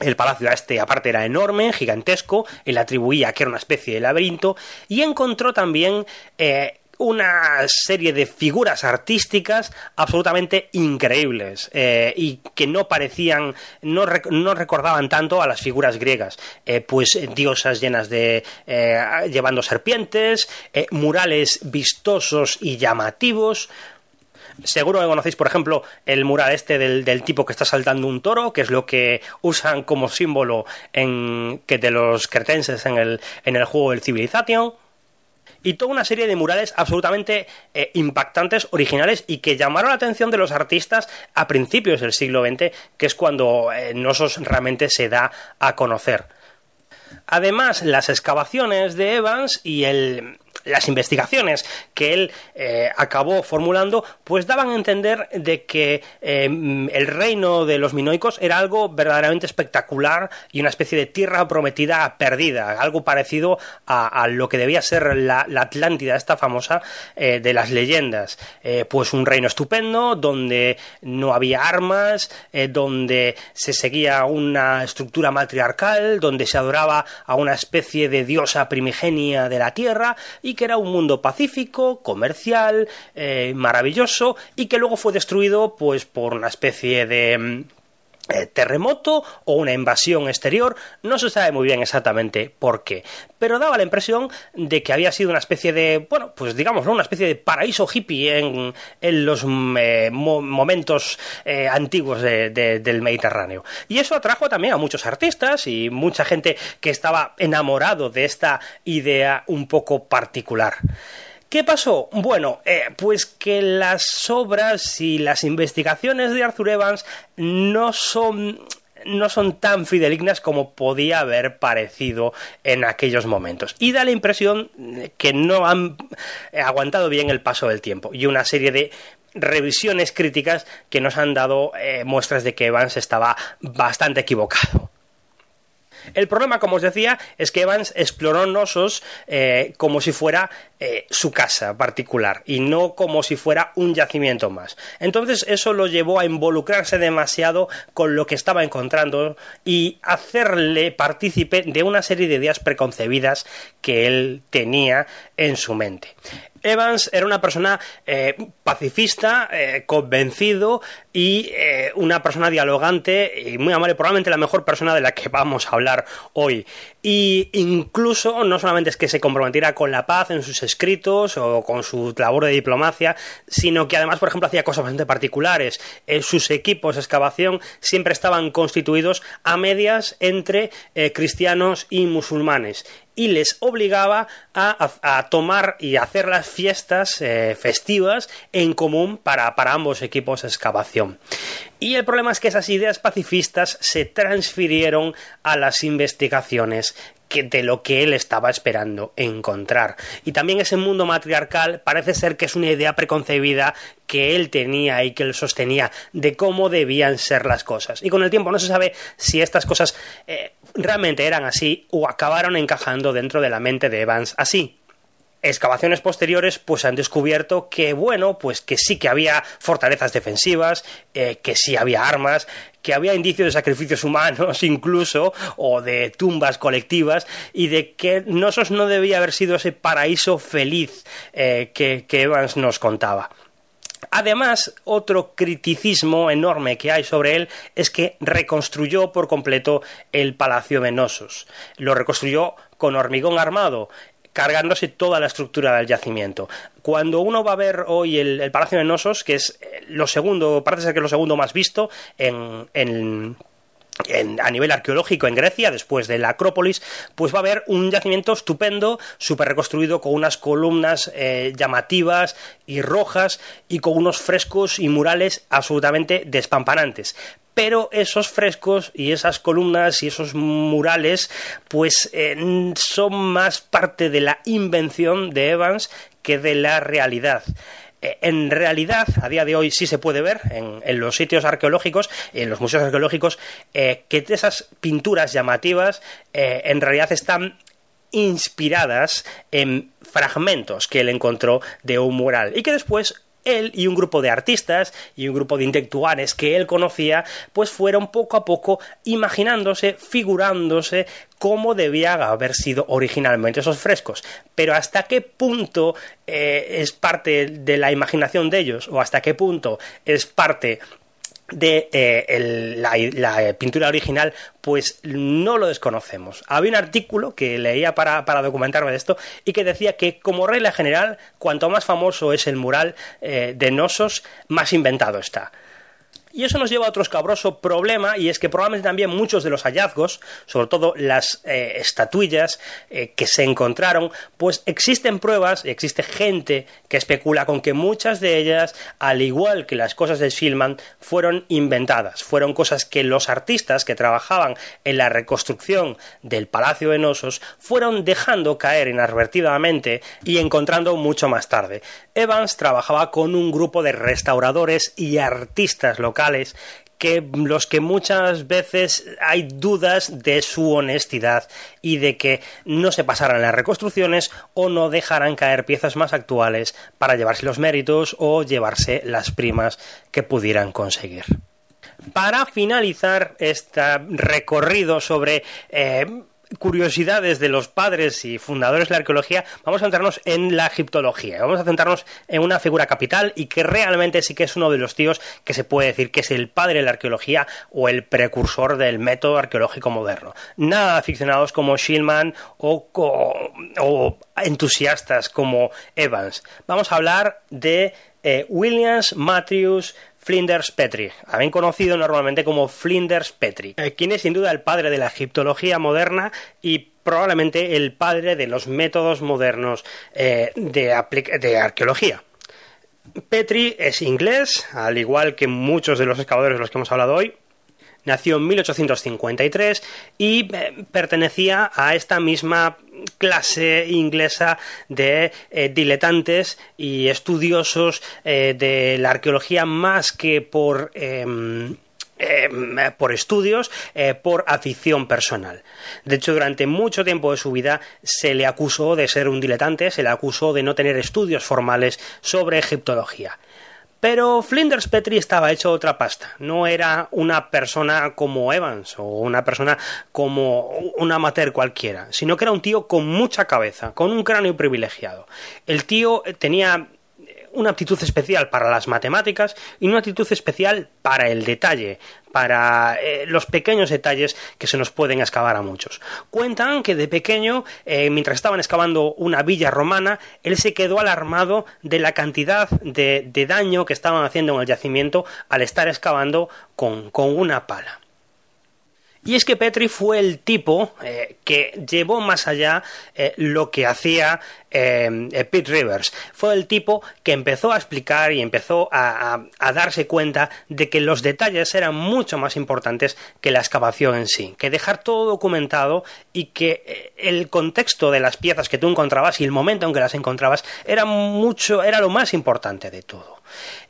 El palacio este, aparte, era enorme, gigantesco, él atribuía que era una especie de laberinto, y encontró también eh, una serie de figuras artísticas absolutamente increíbles eh, y que no parecían, no, recordaban tanto a las figuras griegas. Eh, pues diosas llenas de. llevando serpientes, murales vistosos y llamativos, Seguro que conocéis, por ejemplo, el mural este del, tipo que está saltando un toro, que es lo que usan como símbolo en, que de los cretenses en el, en el juego del Civilization y toda una serie de murales absolutamente eh, impactantes, originales y que llamaron la atención de los artistas a principios del siglo XX, que es cuando eh, Nosos realmente se da a conocer. Además, las excavaciones de Evans y el, las investigaciones que él eh, acabó formulando, pues daban a entender de que eh, el reino de los minoicos era algo verdaderamente espectacular y una especie de tierra prometida perdida, algo parecido a, lo que debía ser la, Atlántida, esta famosa eh, de las leyendas. pues un reino estupendo, donde no había armas, donde se seguía una estructura matriarcal, donde se adoraba a una especie de diosa primigenia de la tierra y que era un mundo pacífico, comercial, eh, maravilloso y que luego fue destruido pues por una especie de mm, terremoto o una invasión exterior, no se sabe muy bien exactamente por qué, pero daba la impresión de que había sido una especie de, bueno, pues digamos, una especie de paraíso hippie en, en los mm, eh, momentos eh, antiguos del Mediterráneo. Y eso atrajo también a muchos artistas y mucha gente que estaba enamorado de esta idea un poco particular. ¿Qué pasó? Bueno, eh, pues que las obras y las investigaciones de Arthur Evans no son no son tan fidelignas como podía haber parecido en aquellos momentos. Y da la impresión que no han aguantado bien el paso del tiempo. Y una serie de revisiones críticas que nos han dado eh, muestras de que Evans estaba bastante equivocado. El problema, como os decía, es que Evans exploró Nosos eh, como si fuera eh, su casa particular y no como si fuera un yacimiento más. Entonces eso lo llevó a involucrarse demasiado con lo que estaba encontrando y hacerle partícipe de una serie de ideas preconcebidas que él tenía en su mente. Evans era una persona eh, pacifista, eh, convencido y eh, una persona dialogante y muy amable, probablemente la mejor persona de la que vamos a hablar hoy. Y incluso no solamente es que se comprometiera con la paz en sus escritos o con su labor de diplomacia, sino que además, por ejemplo, hacía cosas bastante particulares. sus equipos de excavación siempre estaban constituidos a medias entre cristianos y musulmanes y les obligaba a, tomar y hacer las fiestas eh, festivas en común para, para ambos equipos de excavación. Y el problema es que esas ideas pacifistas se transfirieron a las investigaciones de lo que él estaba esperando encontrar. Y también ese mundo matriarcal parece ser que es una idea preconcebida que él tenía y que él sostenía de cómo debían ser las cosas. Y con el tiempo no se sabe si estas cosas eh, realmente eran así o acabaron encajando dentro de la mente de Evans así excavaciones posteriores pues han descubierto que bueno pues que sí que había fortalezas defensivas eh, que sí había armas que había indicios de sacrificios humanos incluso o de tumbas colectivas y de que Nosos no debía haber sido ese paraíso feliz eh, que, Evans nos contaba. Además, otro criticismo enorme que hay sobre él es que reconstruyó por completo el Palacio de Nosos. Lo reconstruyó con hormigón armado cargándose toda la estructura del yacimiento. Cuando uno va a ver hoy el, Palacio de Nosos, que es eh, lo segundo, parece ser que es lo segundo más visto en, a nivel arqueológico en Grecia, después de la Acrópolis, pues va a haber un yacimiento estupendo, súper reconstruido, con unas columnas eh, llamativas y rojas y con unos frescos y murales absolutamente despampanantes pero esos frescos y esas columnas y esos murales pues eh, son más parte de la invención de Evans que de la realidad. Eh, en realidad, a día de hoy sí se puede ver en, los sitios arqueológicos, en los museos arqueológicos, eh, que esas pinturas llamativas en realidad están inspiradas en fragmentos que él encontró de un mural y que después él y un grupo de artistas y un grupo de intelectuales que él conocía, pues fueron poco a poco imaginándose, figurándose cómo debía haber sido originalmente esos frescos. Pero hasta qué punto eh, es parte de la imaginación de ellos o hasta qué punto es parte de eh, la, pintura original, pues no lo desconocemos. Había un artículo que leía para, documentarme de esto y que decía que, como regla general, cuanto más famoso es el mural eh, de Nosos, más inventado está. Y eso nos lleva a otro escabroso problema, y es que probablemente también muchos de los hallazgos, sobre todo las eh, estatuillas eh, que se encontraron, pues existen pruebas, y existe gente que especula con que muchas de ellas, al igual que las cosas de Schillman, fueron inventadas, fueron cosas que los artistas que trabajaban en la reconstrucción del Palacio de Nosos fueron dejando caer inadvertidamente y encontrando mucho más tarde. Evans trabajaba con un grupo de restauradores y artistas locales que los que muchas veces hay dudas de su honestidad y de que no se pasaran las reconstrucciones o no dejaran caer piezas más actuales para llevarse los méritos o llevarse las primas que pudieran conseguir. Para finalizar este recorrido sobre eh, curiosidades de los padres y fundadores de la arqueología, vamos a centrarnos en la egiptología. Vamos a centrarnos en una figura capital y que realmente sí que es uno de los tíos que se puede decir que es el padre de la arqueología o el precursor del método arqueológico moderno. Nada aficionados como Schillman o, o entusiastas como Evans. Vamos a hablar de eh, Williams Matthews Flinders Petrie, también conocido normalmente como Flinders Petrie, eh, quien es sin duda el padre de la egiptología moderna y probablemente el padre de los métodos modernos eh, de, arqueología. Petrie es inglés, al igual que muchos de los excavadores de los que hemos hablado hoy, nació en 1853 y eh, pertenecía a esta misma clase inglesa de eh, diletantes y estudiosos eh, de la arqueología más que por em, em, por estudios, por afición personal. De hecho, durante mucho tiempo de su vida se le acusó de ser un diletante, se le acusó de no tener estudios formales sobre egiptología. Pero Flinders Petrie estaba hecho otra pasta. No era una persona como Evans o una persona como un amateur cualquiera, sino que era un tío con mucha cabeza, con un cráneo privilegiado. El tío tenía una aptitud especial para las matemáticas y una aptitud especial para el detalle, para eh, los pequeños detalles que se nos pueden excavar a muchos. Cuentan que de pequeño, eh, mientras estaban excavando una villa romana, él se quedó alarmado de la cantidad de, daño que estaban haciendo en el yacimiento al estar excavando con una pala. Y es que Petri fue el tipo eh, que llevó más allá eh, lo que hacía eh, Pete Rivers. Fue el tipo que empezó a explicar y empezó a, darse cuenta de que los detalles eran mucho más importantes que la excavación en sí. Que dejar todo documentado y que el contexto de las piezas que tú encontrabas y el momento en que las encontrabas era mucho, era lo más importante de todo.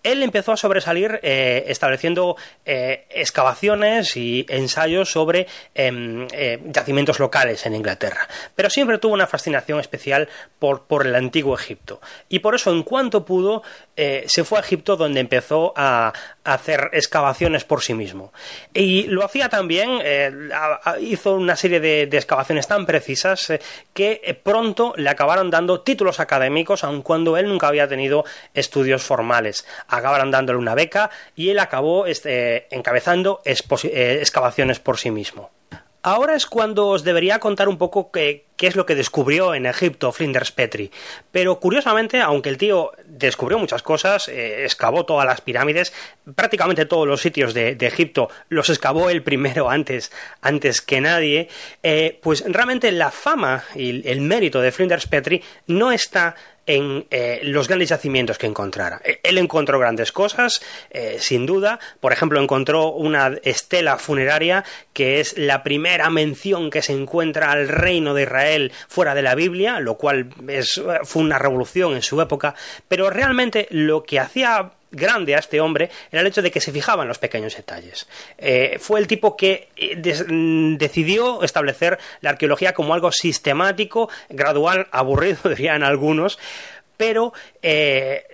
Él empezó a sobresalir eh, estableciendo eh, excavaciones y ensayos sobre em, eh, yacimientos locales en Inglaterra, pero siempre tuvo una fascinación especial por, el antiguo Egipto. Y por eso, en cuanto pudo, se fue a Egipto donde empezó a, hacer excavaciones por sí mismo. Y lo hacía también, hizo una serie de, excavaciones tan precisas que pronto le acabaron dando títulos académicos, aun cuando él nunca había tenido estudios formales acabaron dándole una beca y él acabó este, encabezando eh, excavaciones por sí mismo. Ahora es cuando os debería contar un poco qué, es lo que descubrió en Egipto Flinders Petrie. Pero curiosamente, aunque el tío descubrió muchas cosas, eh, excavó todas las pirámides, prácticamente todos los sitios de, Egipto los excavó él primero antes, antes que nadie, eh, pues realmente la fama y el mérito de Flinders Petrie no está en eh, los grandes yacimientos que encontrara. E, él encontró grandes cosas, eh, sin duda. Por ejemplo, encontró una estela funeraria que es la primera mención que se encuentra al reino de Israel fuera de la Biblia, lo cual fue una revolución en su época. Pero realmente lo que hacía grande a este hombre era el hecho de que se fijaba en los pequeños detalles. Eh, fue el tipo que mm, decidió establecer la arqueología como algo sistemático, gradual, aburrido, dirían algunos, pero eh,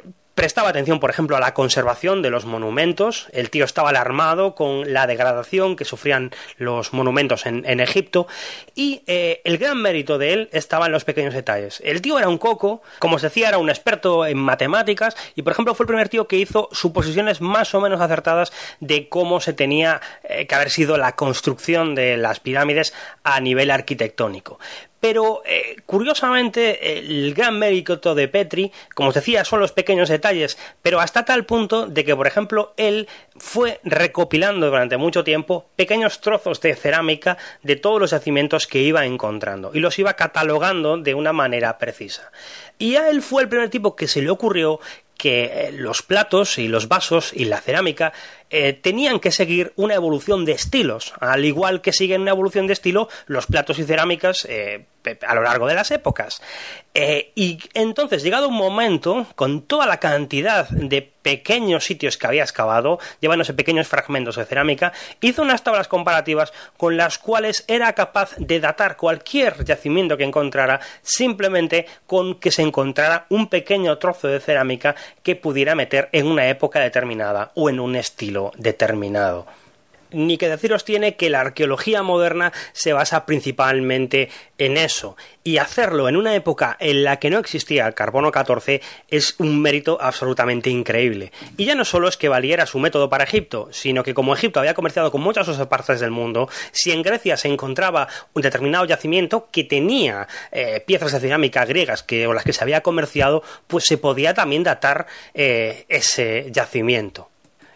prestaba atención, por ejemplo, a la conservación de los monumentos. El tío estaba alarmado con la degradación que sufrían los monumentos en, Egipto. Y eh, el gran mérito de él estaba en los pequeños detalles. El tío era un coco, como os decía, era un experto en matemáticas. Y, por ejemplo, fue el primer tío que hizo suposiciones más o menos acertadas de cómo se tenía eh, que haber sido la construcción de las pirámides a nivel arquitectónico. Pero eh, curiosamente, el gran mérito de Petri, como os decía, son los pequeños detalles, pero hasta tal punto de que, por ejemplo, él fue recopilando durante mucho tiempo pequeños trozos de cerámica de todos los yacimientos que iba encontrando y los iba catalogando de una manera precisa. Y a él fue el primer tipo que se le ocurrió que eh, los platos y los vasos y la cerámica eh, tenían que seguir una evolución de estilos, al igual que siguen una evolución de estilo los platos y cerámicas eh, a lo largo de las épocas. y entonces, llegado un momento, con toda la cantidad de pequeños sitios que había excavado, llevándose pequeños fragmentos de cerámica, hizo unas tablas comparativas con las cuales era capaz de datar cualquier yacimiento que encontrara simplemente con que se encontrara un pequeño trozo de cerámica que pudiera meter en una época determinada o en un estilo determinado ni que deciros tiene que la arqueología moderna se basa principalmente en eso. Y hacerlo en una época en la que no existía el carbono 14 es un mérito absolutamente increíble. Y ya no solo es que valiera su método para Egipto, sino que como Egipto había comerciado con muchas otras partes del mundo, si en Grecia se encontraba un determinado yacimiento que tenía eh, piezas de cerámica griegas que, o las que se había comerciado, pues se podía también datar eh, ese yacimiento.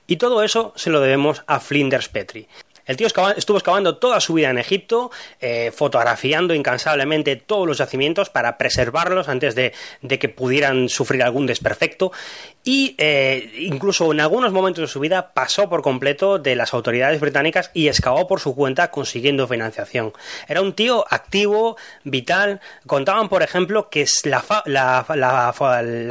Y todo eso se lo debemos a Flinders Petrie. El tío estuvo excavando toda su vida en Egipto, eh, fotografiando incansablemente todos los yacimientos para preservarlos antes de, que pudieran sufrir algún desperfecto y eh, incluso en algunos momentos de su vida pasó por completo de las autoridades británicas y excavó por su cuenta consiguiendo financiación. Era un tío activo, vital. Contaban, por ejemplo, que la,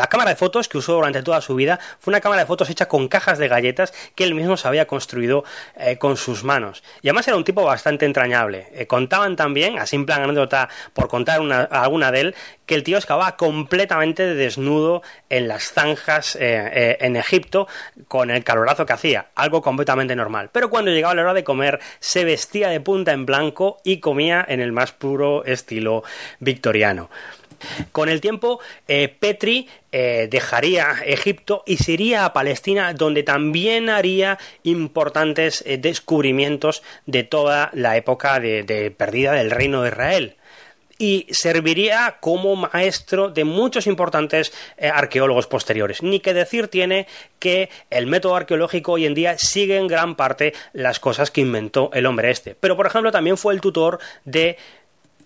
cámara de fotos que usó durante toda su vida fue una cámara de fotos hecha con cajas de galletas que él mismo se había construido eh, con sus manos. Y además era un tipo bastante entrañable. Eh, contaban también, así en plan anécdota por contar alguna de él, que el tío excavaba completamente desnudo en las zanjas eh, eh, en Egipto con el calorazo que hacía, algo completamente normal. Pero cuando llegaba la hora de comer, se vestía de punta en blanco y comía en el más puro estilo victoriano. Con el tiempo, eh, Petri dejaría Egipto y se iría a Palestina, donde también haría importantes descubrimientos de toda la época de perdida del reino de Israel y serviría como maestro de muchos importantes eh, arqueólogos posteriores. Ni que decir tiene que el método arqueológico hoy en día sigue en gran parte las cosas que inventó el hombre este. Pero, por ejemplo, también fue el tutor de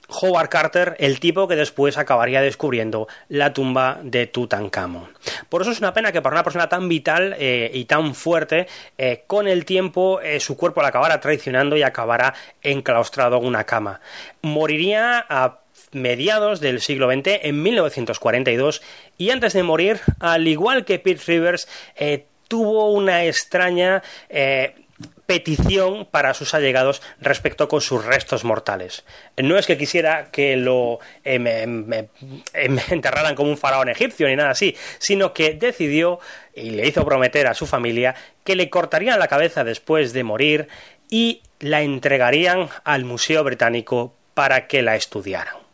Howard Carter, el tipo que después acabaría descubriendo la tumba de Tutankamón. Por eso es una pena que para una persona tan vital eh, y tan fuerte, eh, con el tiempo eh, su cuerpo la acabara traicionando y acabara enclaustrado en una cama. Moriría a mediados del siglo XX, en 1942, y antes de morir, al igual que Pete Rivers, tuvo una extraña petición para sus allegados respecto con sus restos mortales. No es que quisiera que lo em, em, enterraran como un faraón egipcio ni nada así, sino que decidió y le hizo prometer a su familia que le cortarían la cabeza después de morir y la entregarían al Museo Británico para que la estudiaran.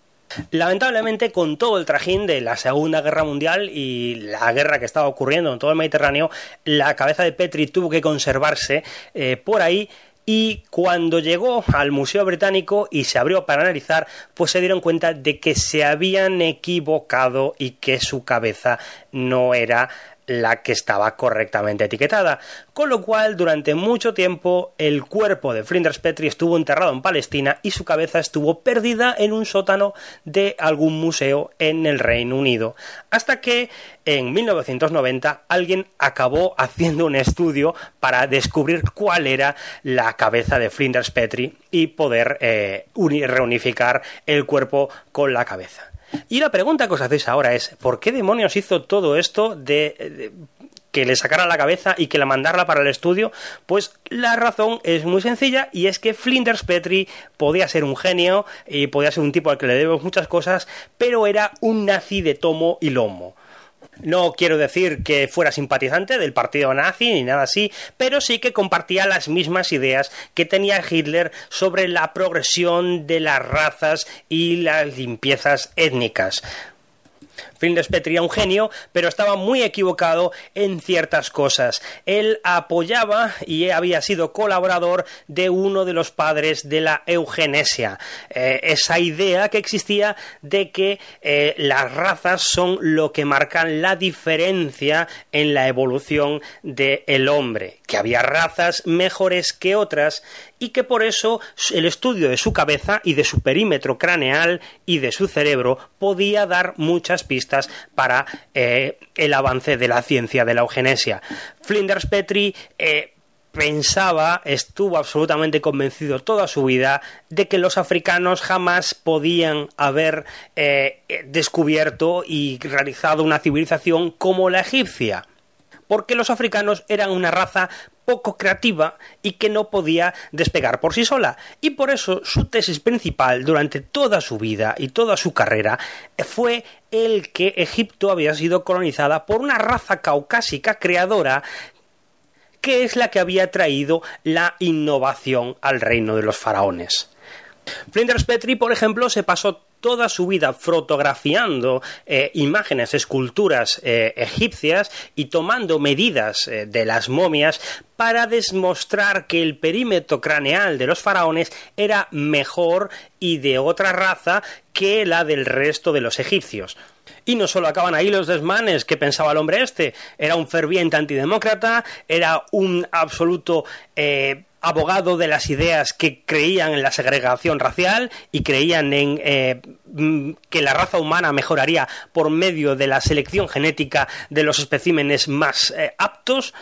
Lamentablemente, con todo el trajín de la Segunda Guerra Mundial y la guerra que estaba ocurriendo en todo el Mediterráneo, la cabeza de Petri tuvo que conservarse eh, por ahí y cuando llegó al Museo Británico y se abrió para analizar, pues se dieron cuenta de que se habían equivocado y que su cabeza no era la que estaba correctamente etiquetada, con lo cual durante mucho tiempo el cuerpo de Flinders Petrie estuvo enterrado en Palestina y su cabeza estuvo perdida en un sótano de algún museo en el Reino Unido, hasta que en 1990 alguien acabó haciendo un estudio para descubrir cuál era la cabeza de Flinders Petrie y poder eh, reunificar el cuerpo con la cabeza. Y la pregunta que os hacéis ahora es, ¿por qué demonios hizo todo esto de, que le sacara la cabeza y que la mandara para el estudio? Pues la razón es muy sencilla y es que Flinders Petrie podía ser un genio y podía ser un tipo al que le debemos muchas cosas, pero era un nazi de tomo y lomo. No quiero decir que fuera simpatizante del partido nazi ni nada así, pero sí que compartía las mismas ideas que tenía Hitler sobre la progresión de las razas y las limpiezas étnicas. Flinders Petrie un genio, pero estaba muy equivocado en ciertas cosas. Él apoyaba y había sido colaborador de uno de los padres de la eugenesia. Eh, esa idea que existía de que eh, las razas son lo que marcan la diferencia en la evolución del hombre, que había razas mejores que otras y que por eso el estudio de su cabeza y de su perímetro craneal y de su cerebro podía dar muchas pistas para eh, el avance de la ciencia de la eugenesia. Flinders Petrie eh, pensaba, estuvo absolutamente convencido toda su vida de que los africanos jamás podían haber eh, descubierto y realizado una civilización como la egipcia porque los africanos eran una raza poco creativa y que no podía despegar por sí sola. Y por eso su tesis principal durante toda su vida y toda su carrera fue el que Egipto había sido colonizada por una raza caucásica creadora que es la que había traído la innovación al reino de los faraones. Flinders Petrie, por ejemplo, se pasó toda su vida fotografiando eh, imágenes, esculturas eh, egipcias y tomando medidas eh, de las momias para demostrar que el perímetro craneal de los faraones era mejor y de otra raza que la del resto de los egipcios. Y no solo acaban ahí los desmanes que pensaba el hombre este, era un ferviente antidemócrata, era un absoluto abogado de las ideas que creían en la segregación racial y creían en eh, mm, que la raza humana mejoraría por medio de la selección genética de los especímenes más eh, aptos.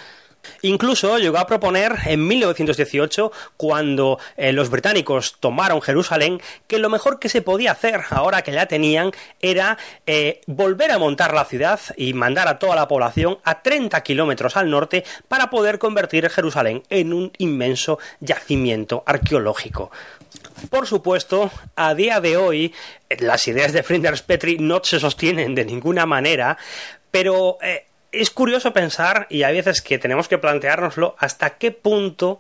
Incluso llegó a proponer en 1918, cuando eh, los británicos tomaron Jerusalén, que lo mejor que se podía hacer ahora que la tenían era eh, volver a montar la ciudad y mandar a toda la población a 30 kilómetros al norte para poder convertir Jerusalén en un inmenso yacimiento arqueológico. Por supuesto, a día de hoy las ideas de Flinders Petrie no se sostienen de ninguna manera, pero eh, es curioso pensar, y hay veces que tenemos que planteárnoslo, hasta qué punto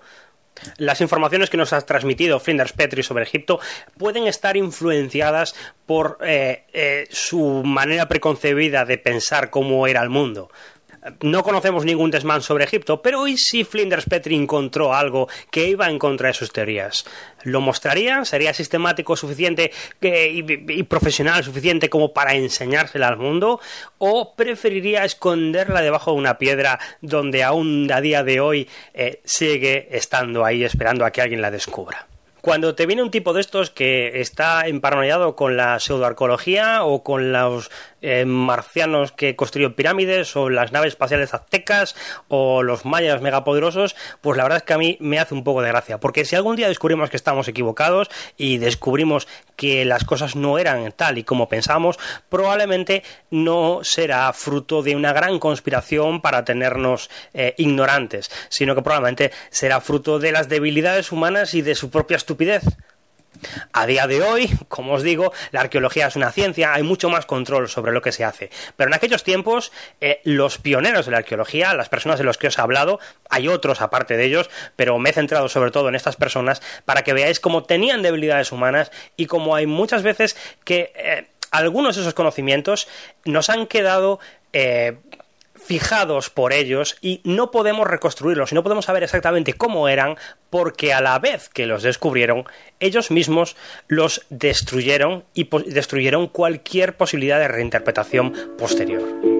las informaciones que nos ha transmitido Flinders Petrie sobre Egipto pueden estar influenciadas por eh, eh, su manera preconcebida de pensar cómo era el mundo. No conocemos ningún desmán sobre Egipto, pero hoy sí Flinders Petrie encontró algo que iba en contra de sus teorías. ¿Lo mostraría? ¿Sería sistemático suficiente y, profesional suficiente como para enseñársela al mundo? ¿O preferiría esconderla debajo de una piedra donde aún a día de hoy eh, sigue estando ahí esperando a que alguien la descubra? Cuando te viene un tipo de estos que está emparanoiado con la pseudoarqueología o con los eh, marcianos que construyeron pirámides o las naves espaciales aztecas o los mayas megapoderosos, pues la verdad es que a mí me hace un poco de gracia. Porque si algún día descubrimos que estamos equivocados y descubrimos que las cosas no eran tal y como pensamos, probablemente no será fruto de una gran conspiración para tenernos eh, ignorantes, sino que probablemente será fruto de las debilidades humanas y de su propia estupidez. A día de hoy, como os digo, la arqueología es una ciencia, hay mucho más control sobre lo que se hace. Pero en aquellos tiempos, eh, los pioneros de la arqueología, las personas de los que os he hablado, hay otros aparte de ellos, pero me he centrado sobre todo en estas personas para que veáis cómo tenían debilidades humanas y cómo hay muchas veces que eh, algunos de esos conocimientos nos han quedado eh, fijados por ellos y no podemos reconstruirlos y no podemos saber exactamente cómo eran porque a la vez que los descubrieron, ellos mismos los destruyeron y destruyeron cualquier posibilidad de reinterpretación posterior.